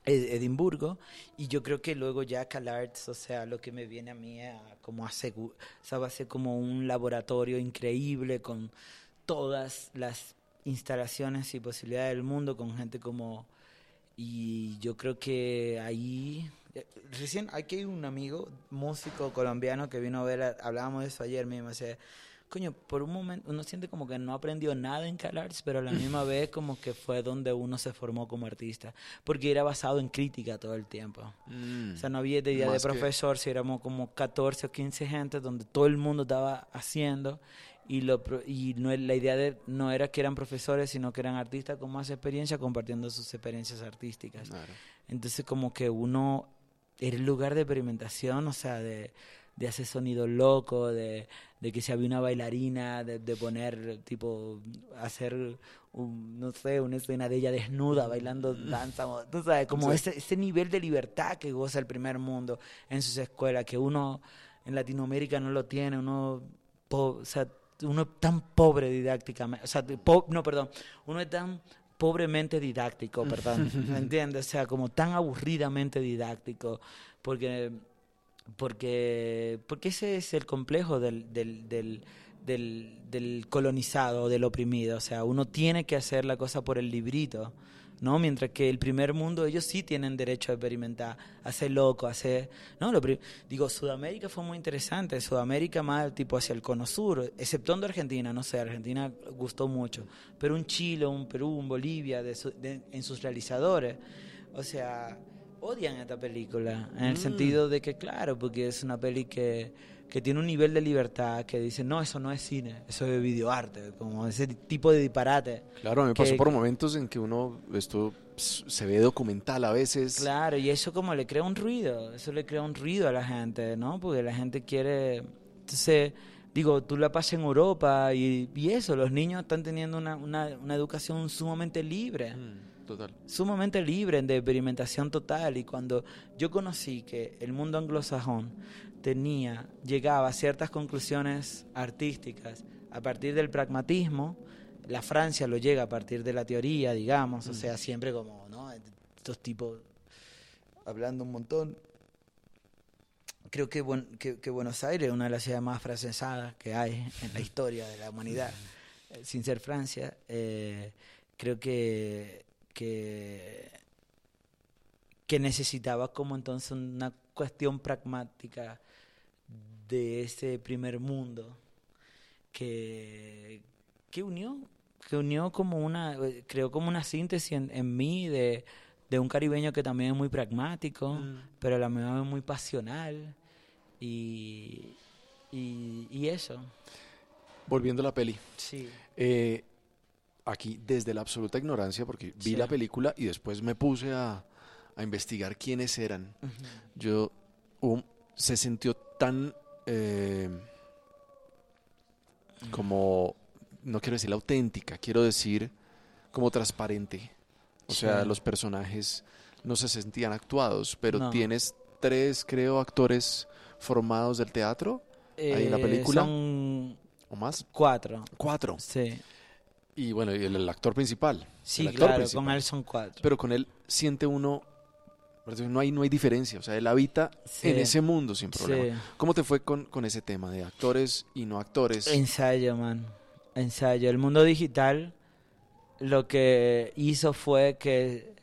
Edimburgo y yo creo que luego ya CalArts, o sea, lo que me viene a mí a como sea, va a ser como un laboratorio increíble con todas las instalaciones y posibilidades del mundo con gente como y yo creo que ahí eh, recién aquí hay un amigo músico colombiano que vino a ver a- hablábamos de eso ayer mismo o sea, coño por un momento uno siente como que no aprendió nada en CalArts pero a la misma vez como que fue donde uno se formó como artista porque era basado en crítica todo el tiempo Mm. o sea, no había idea de Más que- profesor, si éramos como 14 o 15 gente donde todo el mundo estaba haciendo y lo y no la idea de no era que eran profesores, sino que eran artistas con más experiencia compartiendo sus experiencias artísticas. Claro. Entonces como que uno era el lugar de experimentación, o sea, de, de hacer sonido loco, de, de que si había una bailarina, de, de poner, tipo, hacer, un, no sé, una escena de ella desnuda bailando danza, tú sabes, como Sí. ese, ese nivel de libertad que goza el primer mundo en sus escuelas, que uno en Latinoamérica no lo tiene, uno, po- o sea, uno es tan pobre didácticamente, o sea, po- no, perdón, uno es tan pobremente didáctico, perdón, ¿me entiendes? O sea, como tan aburridamente didáctico, porque porque porque ese es el complejo del, del, del, del, del colonizado, del oprimido, o sea, uno tiene que hacer la cosa por el librito, ¿no? Mientras que el primer mundo, ellos sí tienen derecho a experimentar, a ser loco, a ser... ¿no? Lo digo, Sudamérica fue muy interesante, Sudamérica más tipo hacia el cono sur, exceptuando Argentina, no sé, Argentina gustó mucho, pero un Chile, un Perú, un Bolivia, de su- de- en sus realizadores, o sea, odian esta película, en el Mm. sentido de que, claro, porque es una peli que, que tiene un nivel de libertad que dice, no, eso no es cine, eso es videoarte, como ese tipo de disparate. Claro, me pasó por momentos en que uno, esto se ve documental a veces. Claro, y eso como le crea un ruido, eso le crea un ruido a la gente, ¿no? Porque la gente quiere, entonces, digo, tú la pasas en Europa y, y eso, los niños están teniendo una, una, una educación sumamente libre. Mm, total. sumamente libre de experimentación total y cuando yo conocí que el mundo anglosajón tenía llegaba a ciertas conclusiones artísticas a partir del pragmatismo la Francia lo llega a partir de la teoría digamos o sea siempre como no estos tipos hablando un montón. Creo que, buen- que, que Buenos Aires es una de las ciudades más francesadas que hay en la historia de la humanidad, eh, sin ser Francia. Eh, creo que, que, que necesitaba como entonces una cuestión pragmática de ese primer mundo que, que unió, que unió como una, eh, creó como una síntesis en, en mí de, de un caribeño que también es muy pragmático, Mm. pero a la misma vez muy pasional y, y, y eso, Volviendo a la peli. sí. Eh, aquí, desde la absoluta ignorancia, porque vi Sí. la película y después me puse a, a investigar quiénes eran. Yo um, se sintió tan eh, como no quiero decir auténtica, quiero decir como transparente. O sea, los personajes no se sentían actuados, pero No. tienes tres, creo, actores formados del teatro Ahí en la Eh, película. Son o más, cuatro, cuatro. sí. Y bueno, y el, el actor principal. Sí, el actor claro, principal. con él son cuatro. Pero con él siente uno, no hay, no hay diferencia, o sea, él habita Sí. en ese mundo sin problema. Sí. ¿Cómo te fue con, con ese tema de actores y no actores? Ensayo, man. Ensayo. El mundo digital lo que hizo fue que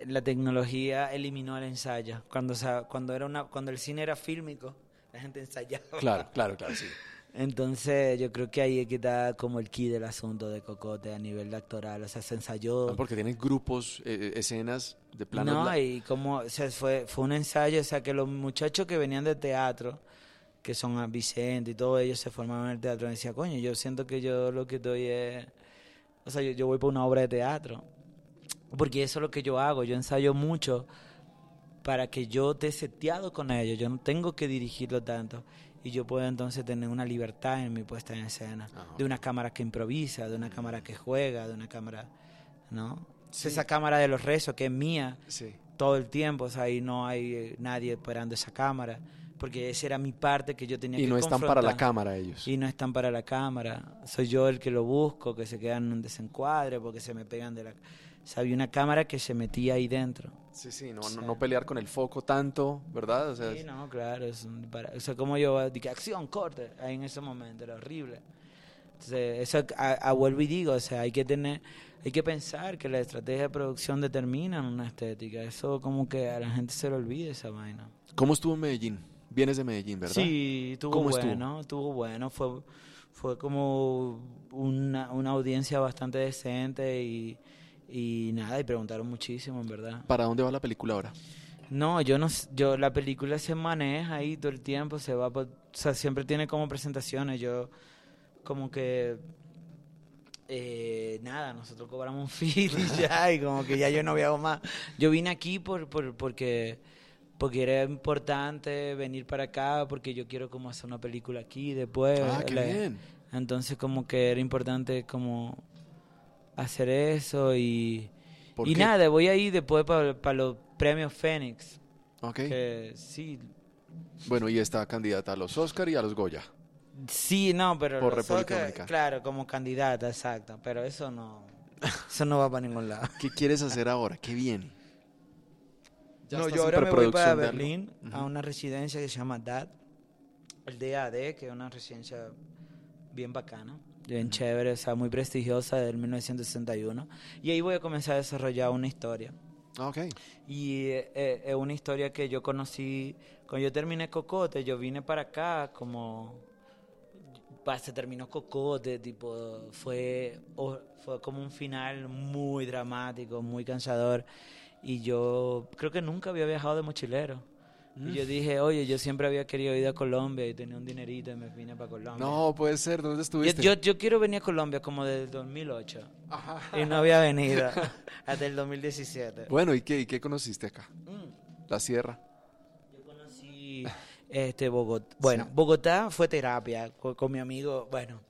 la tecnología eliminó el ensayo. Cuando, cuando, era una, cuando el cine era fílmico, la gente ensayaba. Claro, claro, claro, sí. Entonces yo creo que ahí es que está como el key del asunto de Cocote a nivel de actoral. O sea, se ensayó... Ah, Porque tienen grupos, eh, escenas de plano. No, la- y como, o sea, fue, fue un ensayo, o sea, que los muchachos que venían de teatro, que son a Vicente y todos ellos se formaban en el teatro, y decía, coño, yo siento que yo lo que estoy es, o sea, yo, yo voy por una obra de teatro, porque eso es lo que yo hago, yo ensayo mucho para que yo esté seteado con ellos, yo no tengo que dirigirlo tanto, y yo puedo entonces tener una libertad en mi puesta en escena, Ajá. de una cámara que improvisa, de una cámara que juega, de una cámara, ¿no? Sí. Esa cámara de los rezos que es mía, Sí. todo el tiempo, o sea, ahí no hay eh, nadie esperando esa cámara, porque esa era mi parte que yo tenía Y que no están para la cámara ellos. Y no están para la cámara. Soy yo el que lo busco, que se quedan en un desencuadre porque se me pegan de la... O sea, había una cámara que se metía ahí dentro. Sí, sí, no, Sí. no, no pelear con el foco tanto, ¿verdad? O sea, Sí, no, claro, es un dispara- O sea, como yo, dije, acción, corte, ahí en ese momento, era horrible. Entonces, eso a, a vuelvo y digo, o sea, hay que tener, hay que pensar que la estrategia de producción determina una estética. Eso como que a la gente se le olvida esa vaina. ¿Cómo estuvo en Medellín? Vienes de Medellín, ¿verdad? Sí, estuvo ¿Cómo estuvo? bueno, estuvo bueno, fue, fue como una, una audiencia bastante decente y, y nada, y preguntaron muchísimo, en verdad. ¿Para dónde va la película ahora? No, yo no, yo la película se maneja ahí todo el tiempo, se va, o sea, siempre tiene como presentaciones, yo como que eh, nada, nosotros cobramos un fee y ya, y como que ya yo no hago más. Yo vine aquí por, por porque porque era importante venir para acá, porque yo quiero como hacer una película aquí después. ah, qué la- bien. Entonces como que era importante como hacer eso y ¿Por y qué? nada, voy ahí después para los premios Fénix. Ok. Que sí, Bueno, y está candidata a los Oscar y a los Goya. sí, no, pero Por los República Oscar, Dominicana. claro, como candidata, exacto, pero eso no, eso no va para ningún lado. ¿Qué quieres hacer ahora? ¿Qué viene? ¿Ya no, yo ahora me voy para preproducción de algo? Berlín a una residencia que se llama DAD, el DAD, que es una residencia bien bacana, bien chévere, o sea, muy prestigiosa del 1961, y ahí voy a comenzar a desarrollar una historia. Ah, ok. Y eh, eh, es una historia que yo conocí, cuando yo terminé Cocote, yo vine para acá como, se terminó Cocote, tipo, fue, o- fue como un final muy dramático, muy cansador. Y yo creo que nunca había viajado de mochilero. Y yo dije, oye, yo siempre había querido ir a Colombia y tenía un dinerito y me vine para Colombia. No, puede ser. ¿Dónde estuviste? yo, yo quiero venir a Colombia como desde el 2008 Ajá. y no había venido hasta el 2017. Bueno, ¿y qué, ¿y qué conociste acá? Mm. La sierra. Yo conocí este Bogotá. Bueno, Sí. Bogotá fue terapia con, con mi amigo. Bueno,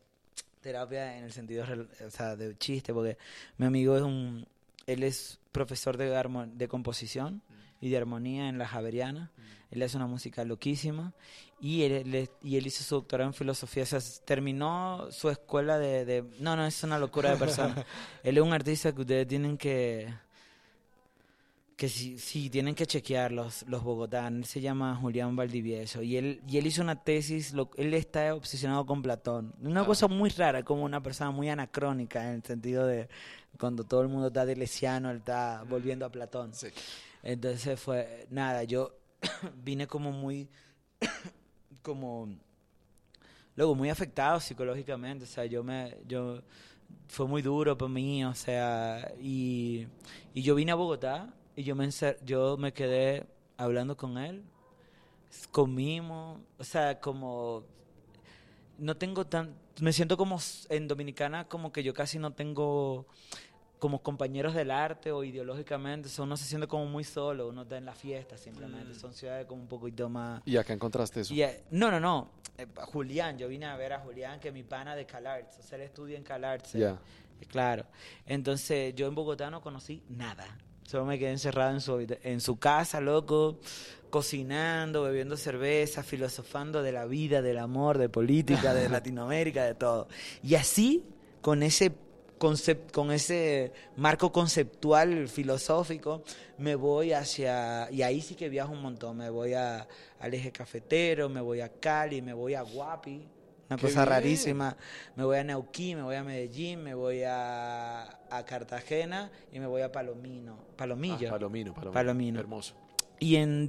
terapia en el sentido o sea, de chiste, porque mi amigo es un. Él es profesor de, de composición y de armonía en la Javeriana. Él hace una música loquísima. Y él, y él hizo su doctorado en filosofía. O sea, terminó su escuela de, de- No, no, es una locura de persona. él es un artista que ustedes tienen que que sí, sí, tienen que chequear los, los bogotanos. Él se llama Julián Valdivieso y él, y él hizo una tesis, lo, él está obsesionado con Platón. Una Ah. cosa muy rara, como una persona muy anacrónica en el sentido de cuando todo el mundo está delesiano, él está volviendo a Platón. Sí. Entonces fue, nada, yo vine como muy, como, luego muy afectado psicológicamente, o sea, yo me, yo, fue muy duro para mí, o sea, y, y yo vine a Bogotá y yo me, yo me quedé hablando con él, comimos, o sea, como, no tengo tan, me siento como en Dominicana, como que yo casi no tengo como compañeros del arte o ideológicamente, uno se siente como muy solo, uno está en la fiesta simplemente, son ciudades como un poquito más... ¿Y acá encontraste eso? Y, eh, no, no, no, eh, Julián, yo vine a ver a Julián, que es mi pana de CalArts, o sea, él estudia en CalArts. eh, Ya. Claro, entonces yo en Bogotá no conocí nada, solo me quedé encerrado en su, en su casa, loco, cocinando, bebiendo cerveza, filosofando de la vida, del amor, de política, de Latinoamérica, de todo. Y así, con ese concep- con ese marco conceptual filosófico, me voy hacia, y ahí sí que viajo un montón, me voy a, al eje cafetero, me voy a Cali, me voy a Guapi, una ¡Qué cosa bien! rarísima, me voy a Neuquén, me voy a Medellín, me voy a, a Cartagena y me voy a Palomino, Palomillo. Ah, Palomino, Palomino. Palomino. Hermoso. Y en,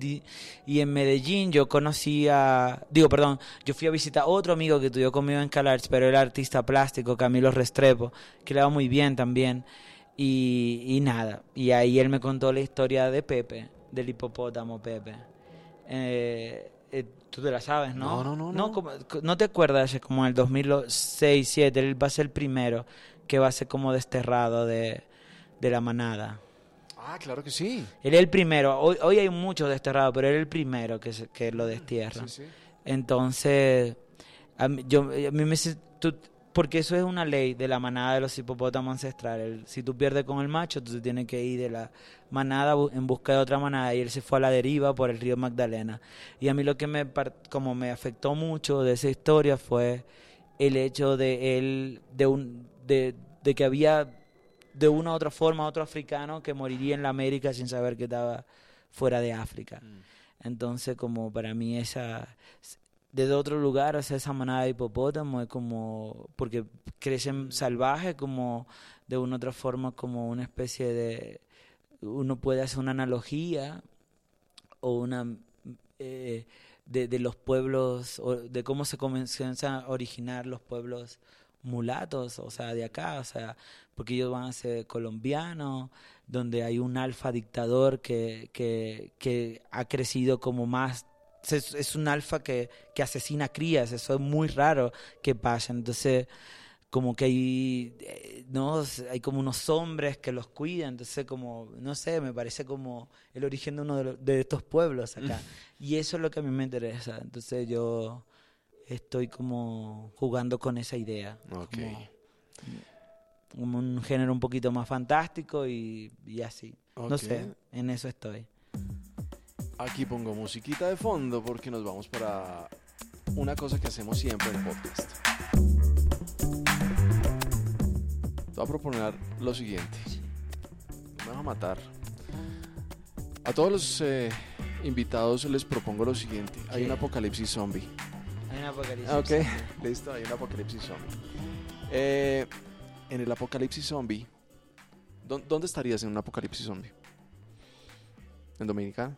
y en Medellín yo conocí a... Digo, perdón, yo fui a visitar a otro amigo que estudió conmigo en CalArts, pero era artista plástico, Camilo Restrepo, que le va muy bien también. Y, y nada, y ahí él me contó la historia de Pepe, del hipopótamo Pepe. Eh, eh, Tú te la sabes, ¿no? No, no, no, no. como- ¿No te acuerdas? Como en el 2006, 2007, él va a ser el primero que va a ser como desterrado de, de la manada. Ah, claro que sí. Él es el primero. Hoy, hoy hay muchos desterrados, pero él es el primero que, se- que lo destierra. Sí, sí. Entonces, a mí, yo, a mí me... tú- porque eso es una ley de la manada de los hipopótamos ancestrales. Si tú pierdes con el macho, tú te tienes que ir de la manada en busca de otra manada. Y él se fue a la deriva por el río Magdalena. Y a mí lo que me, como me afectó mucho de esa historia fue el hecho de él, de, un, de, de que había de una u otra forma otro africano que moriría en la América sin saber que estaba fuera de África. Entonces, como para mí esa desde otro lugar, o sea, esa manada de hipopótamo es como porque crecen salvajes, como de una u otra forma como una especie de uno puede hacer una analogía o una eh, de, de los pueblos o de cómo se comienzan a originar los pueblos mulatos, o sea, de acá, o sea, porque ellos van a ser colombianos, donde hay un alfa dictador que, que, que ha crecido como más es, es un alfa que, que asesina crías, eso es muy raro que pase. Entonces, como que hay, eh, ¿no? hay como unos hombres que los cuidan, entonces como, no sé, me parece como el origen de uno de, los- de estos pueblos acá. Y eso es lo que a mí me interesa. Entonces yo estoy como jugando con esa idea. Ok. Como, como un género un poquito más fantástico y, y así. No sé, en eso estoy. Aquí pongo musiquita de fondo porque nos vamos para una cosa que hacemos siempre en el podcast. Te voy a proponer lo siguiente. Me vas a matar. A todos los eh, invitados les propongo lo siguiente. Hay un apocalipsis zombie. Hay un apocalipsis. Ok, listo, hay un apocalipsis zombie. Eh, en el apocalipsis zombie, ¿dó- ¿dónde estarías en un apocalipsis zombie? ¿En Dominicana?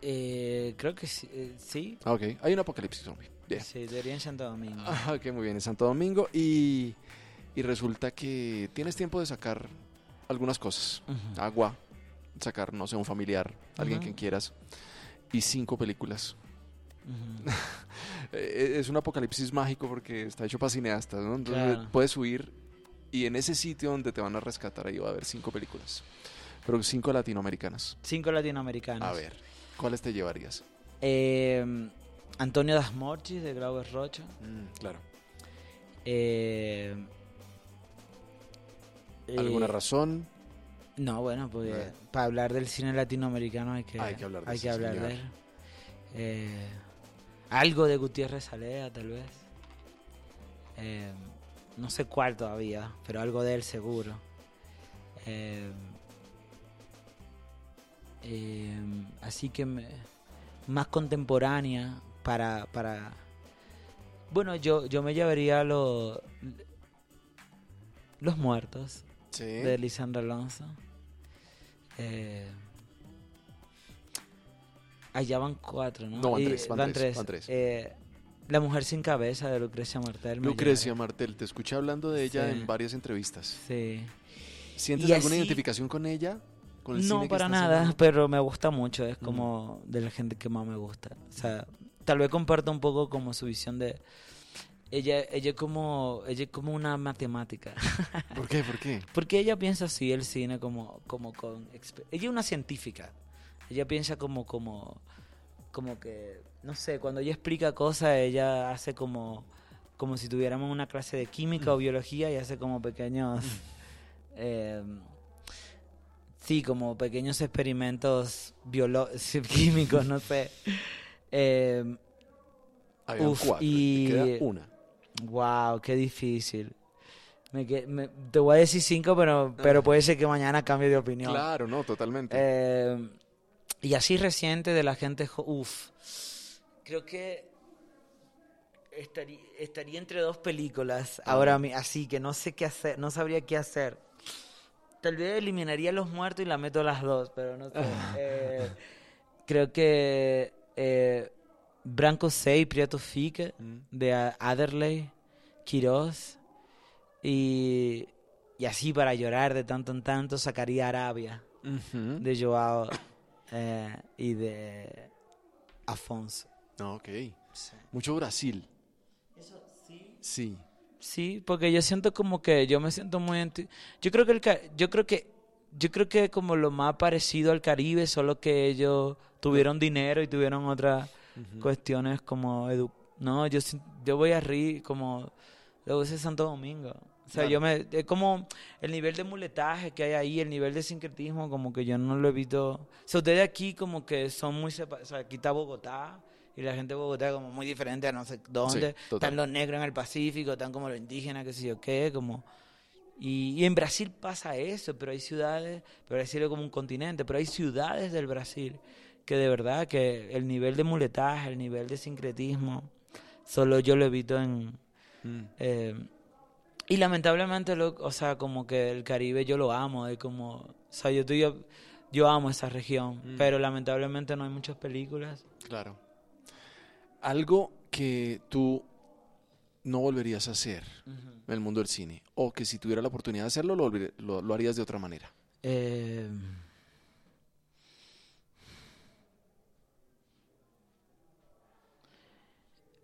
Eh, creo que sí. eh, sí. Ah, ok, hay un apocalipsis zombie. Bien. Sí, debería en Santo Domingo. Ah, ok, muy bien, en Santo Domingo. Y, y resulta que tienes tiempo de sacar algunas cosas. Ujú. Agua, sacar, no sé, un familiar, alguien Ajá. que quieras. Y cinco películas. Eh, es un apocalipsis mágico porque está hecho para cineastas, ¿no? Entonces Claro. puedes subir y en ese sitio donde te van a rescatar ahí va a haber cinco películas. Pero cinco latinoamericanas. Cinco latinoamericanos. A ver, ¿cuáles te llevarías? Eh, Antonio Das Morchis, de Glauber Rocha. Mm, claro. Eh, ¿Alguna eh, razón? No, bueno, pues Eh. para hablar del cine latinoamericano hay que, Hay que hablar de hay que hablar de él. Eh, algo de Gutiérrez Salea, tal vez. Eh, no sé cuál todavía, pero algo de él seguro. Eh, Eh, así que me- más contemporánea para, para... Bueno, yo, yo me llevaría los Los Muertos Sí. de Lisandro Alonso. Eh, allá van cuatro, ¿no? No, van Y- tres, van tres, van tres. Eh, La Mujer sin Cabeza de Lucrecia Martel. Lucrecia. Martel, te escuché hablando de ella Sí. en varias entrevistas. Sí. ¿Sientes Y alguna así- identificación con ella? ¿Con el No, cine para nada, haciendo? pero me gusta mucho. Es Mm. como de la gente que más me gusta. O sea, tal vez comparto un poco como su visión de... Ella, ella es como, ella como una matemática. ¿Por qué? ¿Por qué? Porque ella piensa así el cine como, como con... Ella es una científica. Ella piensa como, como, como que, no sé, cuando ella explica cosas, ella hace como, como si tuviéramos una clase de química o biología y hace como pequeños... eh, sí, como pequeños experimentos químicos, no sé. Eh, Uf, cuatro. y- queda una. Wow, qué difícil. Me que- me- te voy a decir cinco, pero, pero puede ser que mañana cambie de opinión. Claro, no, totalmente. Eh, y así reciente de la gente, jo- uf, creo que estaría, estaría entre dos películas ahora así que no sé qué hacer, no sabría qué hacer. Tal vez eliminaría Los Muertos y la meto las dos, pero no sé. Eh, creo que eh, Branco 6, Prieto Fique, Mm. de A- Adderley, Quirós, y, y así para llorar de tanto en tanto sacaría Arabia de Joao eh, y de Afonso. No, ok. Mucho Brasil. Sí. Sí, porque yo siento como que yo me siento muy yo creo que el ca- yo creo que yo creo que como lo más parecido al Caribe, solo que ellos tuvieron dinero y tuvieron otras cuestiones como edu no, yo yo voy a Ri como luego ese Santo Domingo. O sea, Claro. yo me es como el nivel de muletaje que hay ahí, el nivel de sincretismo como que yo no lo he visto. O sea, ustedes aquí como que son muy separados, o sea, aquí está Bogotá y la gente de Bogotá es como muy diferente a no sé dónde. total. están los negros en el Pacífico, están como los indígenas, qué sé yo qué, como... Y, y en Brasil pasa eso, pero hay ciudades, pero Brasil es como un continente, pero hay ciudades del Brasil que de verdad que el nivel de muletaje, el nivel de sincretismo, solo yo lo evito en... Mm. eh, y lamentablemente, lo, o sea, como que el Caribe yo lo amo, es como... O sea, yo, yo, yo amo esa región, Mm. pero lamentablemente no hay muchas películas. Claro. Algo que tú no volverías a hacer en el mundo del cine, o que si tuviera la oportunidad de hacerlo, lo, lo- lo harías de otra manera. Eh,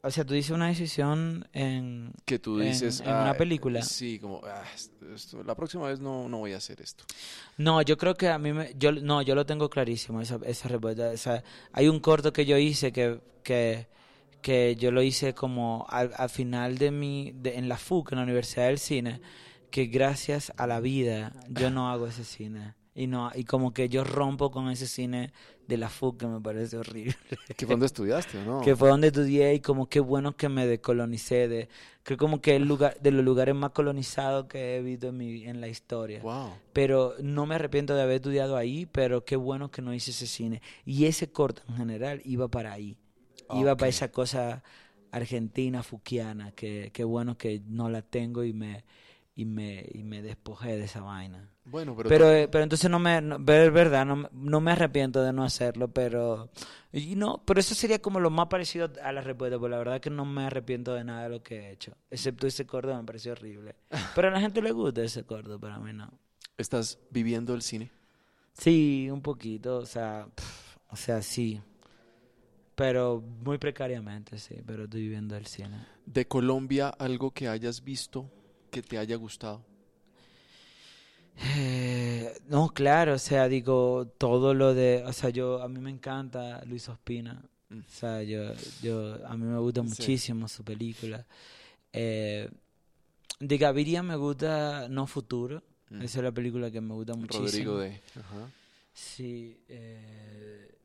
o sea, tú dices una decisión en... Que tú En- dices... en una "Ah, película". Sí, como, "Ah, esto- la próxima vez no, no voy a hacer esto. No, yo creo que a mí me... Yo, no, yo lo tengo clarísimo, esa, esa respuesta. O sea, hay un corto que yo hice que, que, que yo lo hice como al, al final de mi... De, en la FUC, en la Universidad del Cine, que gracias a la vida yo no hago ese cine. Y, no, y como que yo rompo con ese cine de la FUC que me parece horrible. ¿Qué fue donde estudiaste o no? que fue donde estudié y como qué bueno que me decolonicé de creo como que el lugar de los lugares más colonizados que he visto en mi en la historia Wow. pero no me arrepiento de haber estudiado ahí pero qué bueno que no hice ese cine y ese corto en general iba para ahí iba para esa cosa argentina fuquiana que qué bueno que no la tengo y me y me y me despojé de esa vaina Bueno, pero... pero, eh, pero entonces no me, no, es verdad, no, no me arrepiento de no hacerlo, pero, y no, pero eso sería como lo más parecido a la respuesta, porque la verdad que no me arrepiento de nada de lo que he hecho, excepto ese corto me pareció horrible. Pero a la gente le gusta ese corto, pero a mí no. ¿Estás viviendo el cine? Sí, un poquito, o sea, o sea, sí, pero muy precariamente, sí, pero estoy viviendo el cine. ¿De Colombia algo que hayas visto que te haya gustado? Eh, no, claro, o sea, digo, todo lo de, o sea, yo, a mí me encanta Luis Ospina, Mm. o sea, yo, yo, a mí me gusta Sí. muchísimo su película. Eh, de Gaviria me gusta No Futuro, Mm. esa es la película que me gusta muchísimo. Rodrigo de... Ajá. Sí, eh,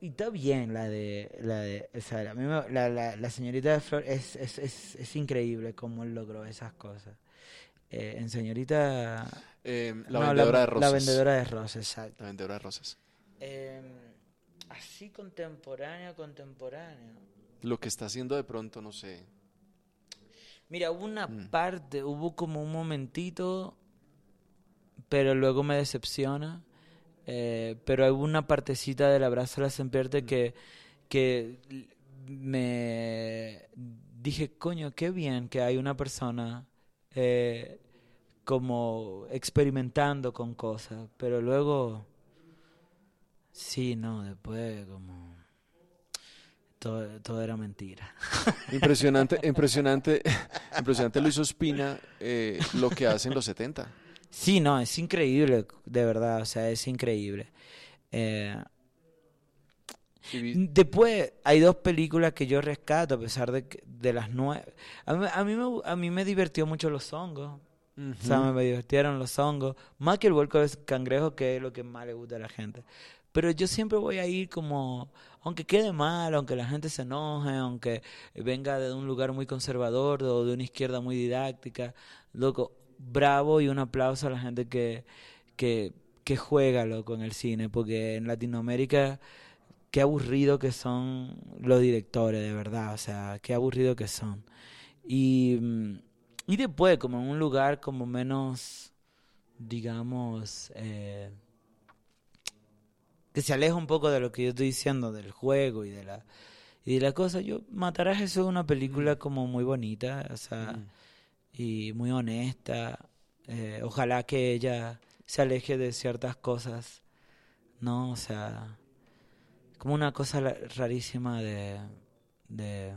está bien la de, la de, o sea, a mí me- la, la, la señorita de Flor es, es, es, es increíble cómo él logró esas cosas. Eh, en señorita Eh, la No, vendedora de rosas. La vendedora de rosas, exacto. La vendedora de rosas. Em, así contemporánea, contemporánea. Lo que está haciendo de pronto, no sé. Mira, hubo una Mm. parte, hubo como un momentito, pero luego me decepciona. Eh, pero hubo una partecita del abrazo a la serpiente que, que l- me dije, coño, qué bien que hay una persona eh, como experimentando con cosas. Pero luego, sí, no, después como... Todo, todo era mentira. Impresionante, impresionante, impresionante Luis Ospina eh, lo que hace en los 70. Sí, no, es increíble, de verdad, o sea, es increíble. Eh, Y después hay dos películas que yo rescato, a pesar de, que- de las nueve. A mí, a, mí me, a mí me divirtió mucho los hongos, o sea, me divirtieron los hongos, más que el vuelco de cangrejo, que es lo que más le gusta a la gente. Pero yo siempre voy a ir como, aunque quede mal, aunque la gente se enoje, aunque venga de un lugar muy conservador o de una izquierda muy didáctica, loco, bravo y un aplauso a la gente que, que, que juega, loco, en el cine, porque en Latinoamérica, qué aburrido que son los directores, de verdad, o sea, qué aburrido que son. Y, mm, y después, como en un lugar como menos, digamos, eh, que se aleja un poco de lo que yo estoy diciendo del juego y de la y de la cosa. Yo Matar a Jesús es una película como muy bonita, o sea, Mm. Y muy honesta. Eh, ojalá que ella se aleje de ciertas cosas, ¿no? O sea, como una cosa rarísima de, de,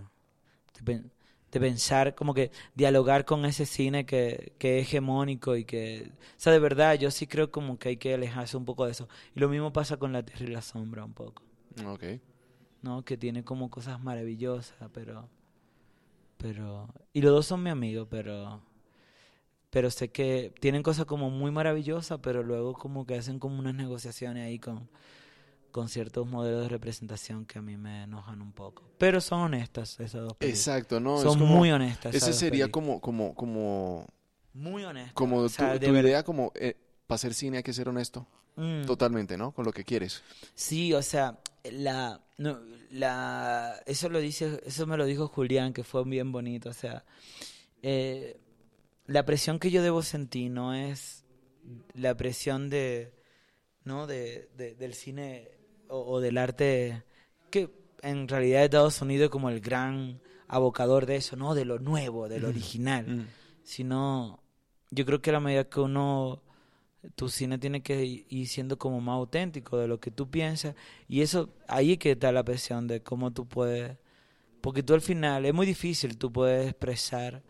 de pensar, como que dialogar con ese cine que, que es hegemónico y que, o sea, de verdad, yo sí creo como que hay que alejarse un poco de eso. Y lo mismo pasa con La Tierra y la Sombra un poco. Ok. ¿no? Que tiene como cosas maravillosas, pero... Pero... Y los dos son mi amigo, pero... Pero sé que tienen cosas como muy maravillosas, pero luego como que hacen como unas negociaciones ahí con, con ciertos modelos de representación que a mí me enojan un poco. Pero son honestas esas dos películas. Exacto, ¿no? son como- muy honestas. Ese sería películas. como, como, como, Muy honestas. como o tu, sea, idea, como eh, para hacer cine hay que ser honesto. Mm. Totalmente, ¿no? Con lo que quieres. Sí, o sea, la, no, la, eso lo dice, eso me lo dijo Julián, que fue bien bonito. O sea, eh, la presión que yo debo sentir no es la presión de, no, de, de- del cine o, o del arte que en realidad Estados Unidos es como el gran abocador de eso, no, de lo nuevo, de lo original Mm. sino yo creo que a la medida que uno tu cine tiene que ir siendo como más auténtico de lo que tú piensas y eso ahí que está la presión de cómo tú puedes porque tú al final es muy difícil tú puedes expresar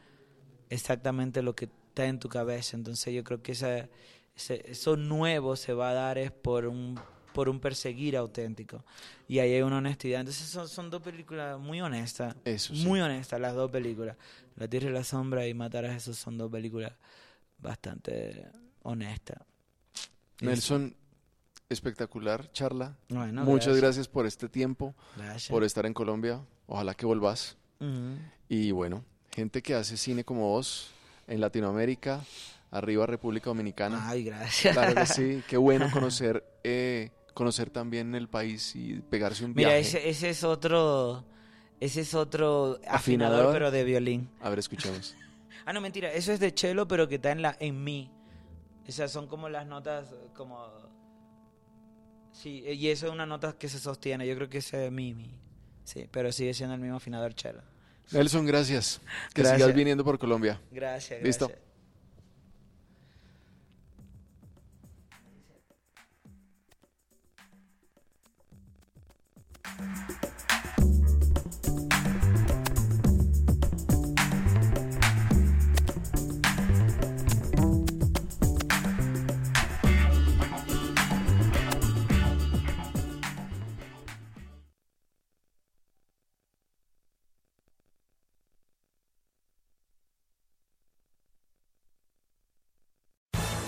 exactamente lo que está en tu cabeza entonces yo creo que esa, ese- eso nuevo se va a dar es por un por un perseguir auténtico y ahí hay una honestidad entonces son, son dos películas muy honestas Eso sí. muy honestas las dos películas. La Tierra y la Sombra y Matar a Jesús son dos películas bastante honestas. Nelson, espectacular charla. Bueno, Muchas gracias por este tiempo, Gracias. por estar en Colombia. Ojalá que volvás. Y bueno, gente que hace cine como vos en Latinoamérica, arriba República Dominicana. Ay, gracias. Claro que sí, qué bueno conocer, eh, conocer también el país y pegarse un Mira, viaje. ese, ese es otro, ese es otro afinador, Afinador. pero de violín. A ver, escuchemos. Ah, no, mentira, eso es de cello, pero que está en la en mi. Esas son como las notas, como... Sí, y eso es una nota que se sostiene, yo creo que ese es mi, mi. Sí, pero sigue siendo el mismo afinador cello. Nelson, gracias. Que Gracias. sigas viniendo por Colombia. Gracias, gracias. Listo.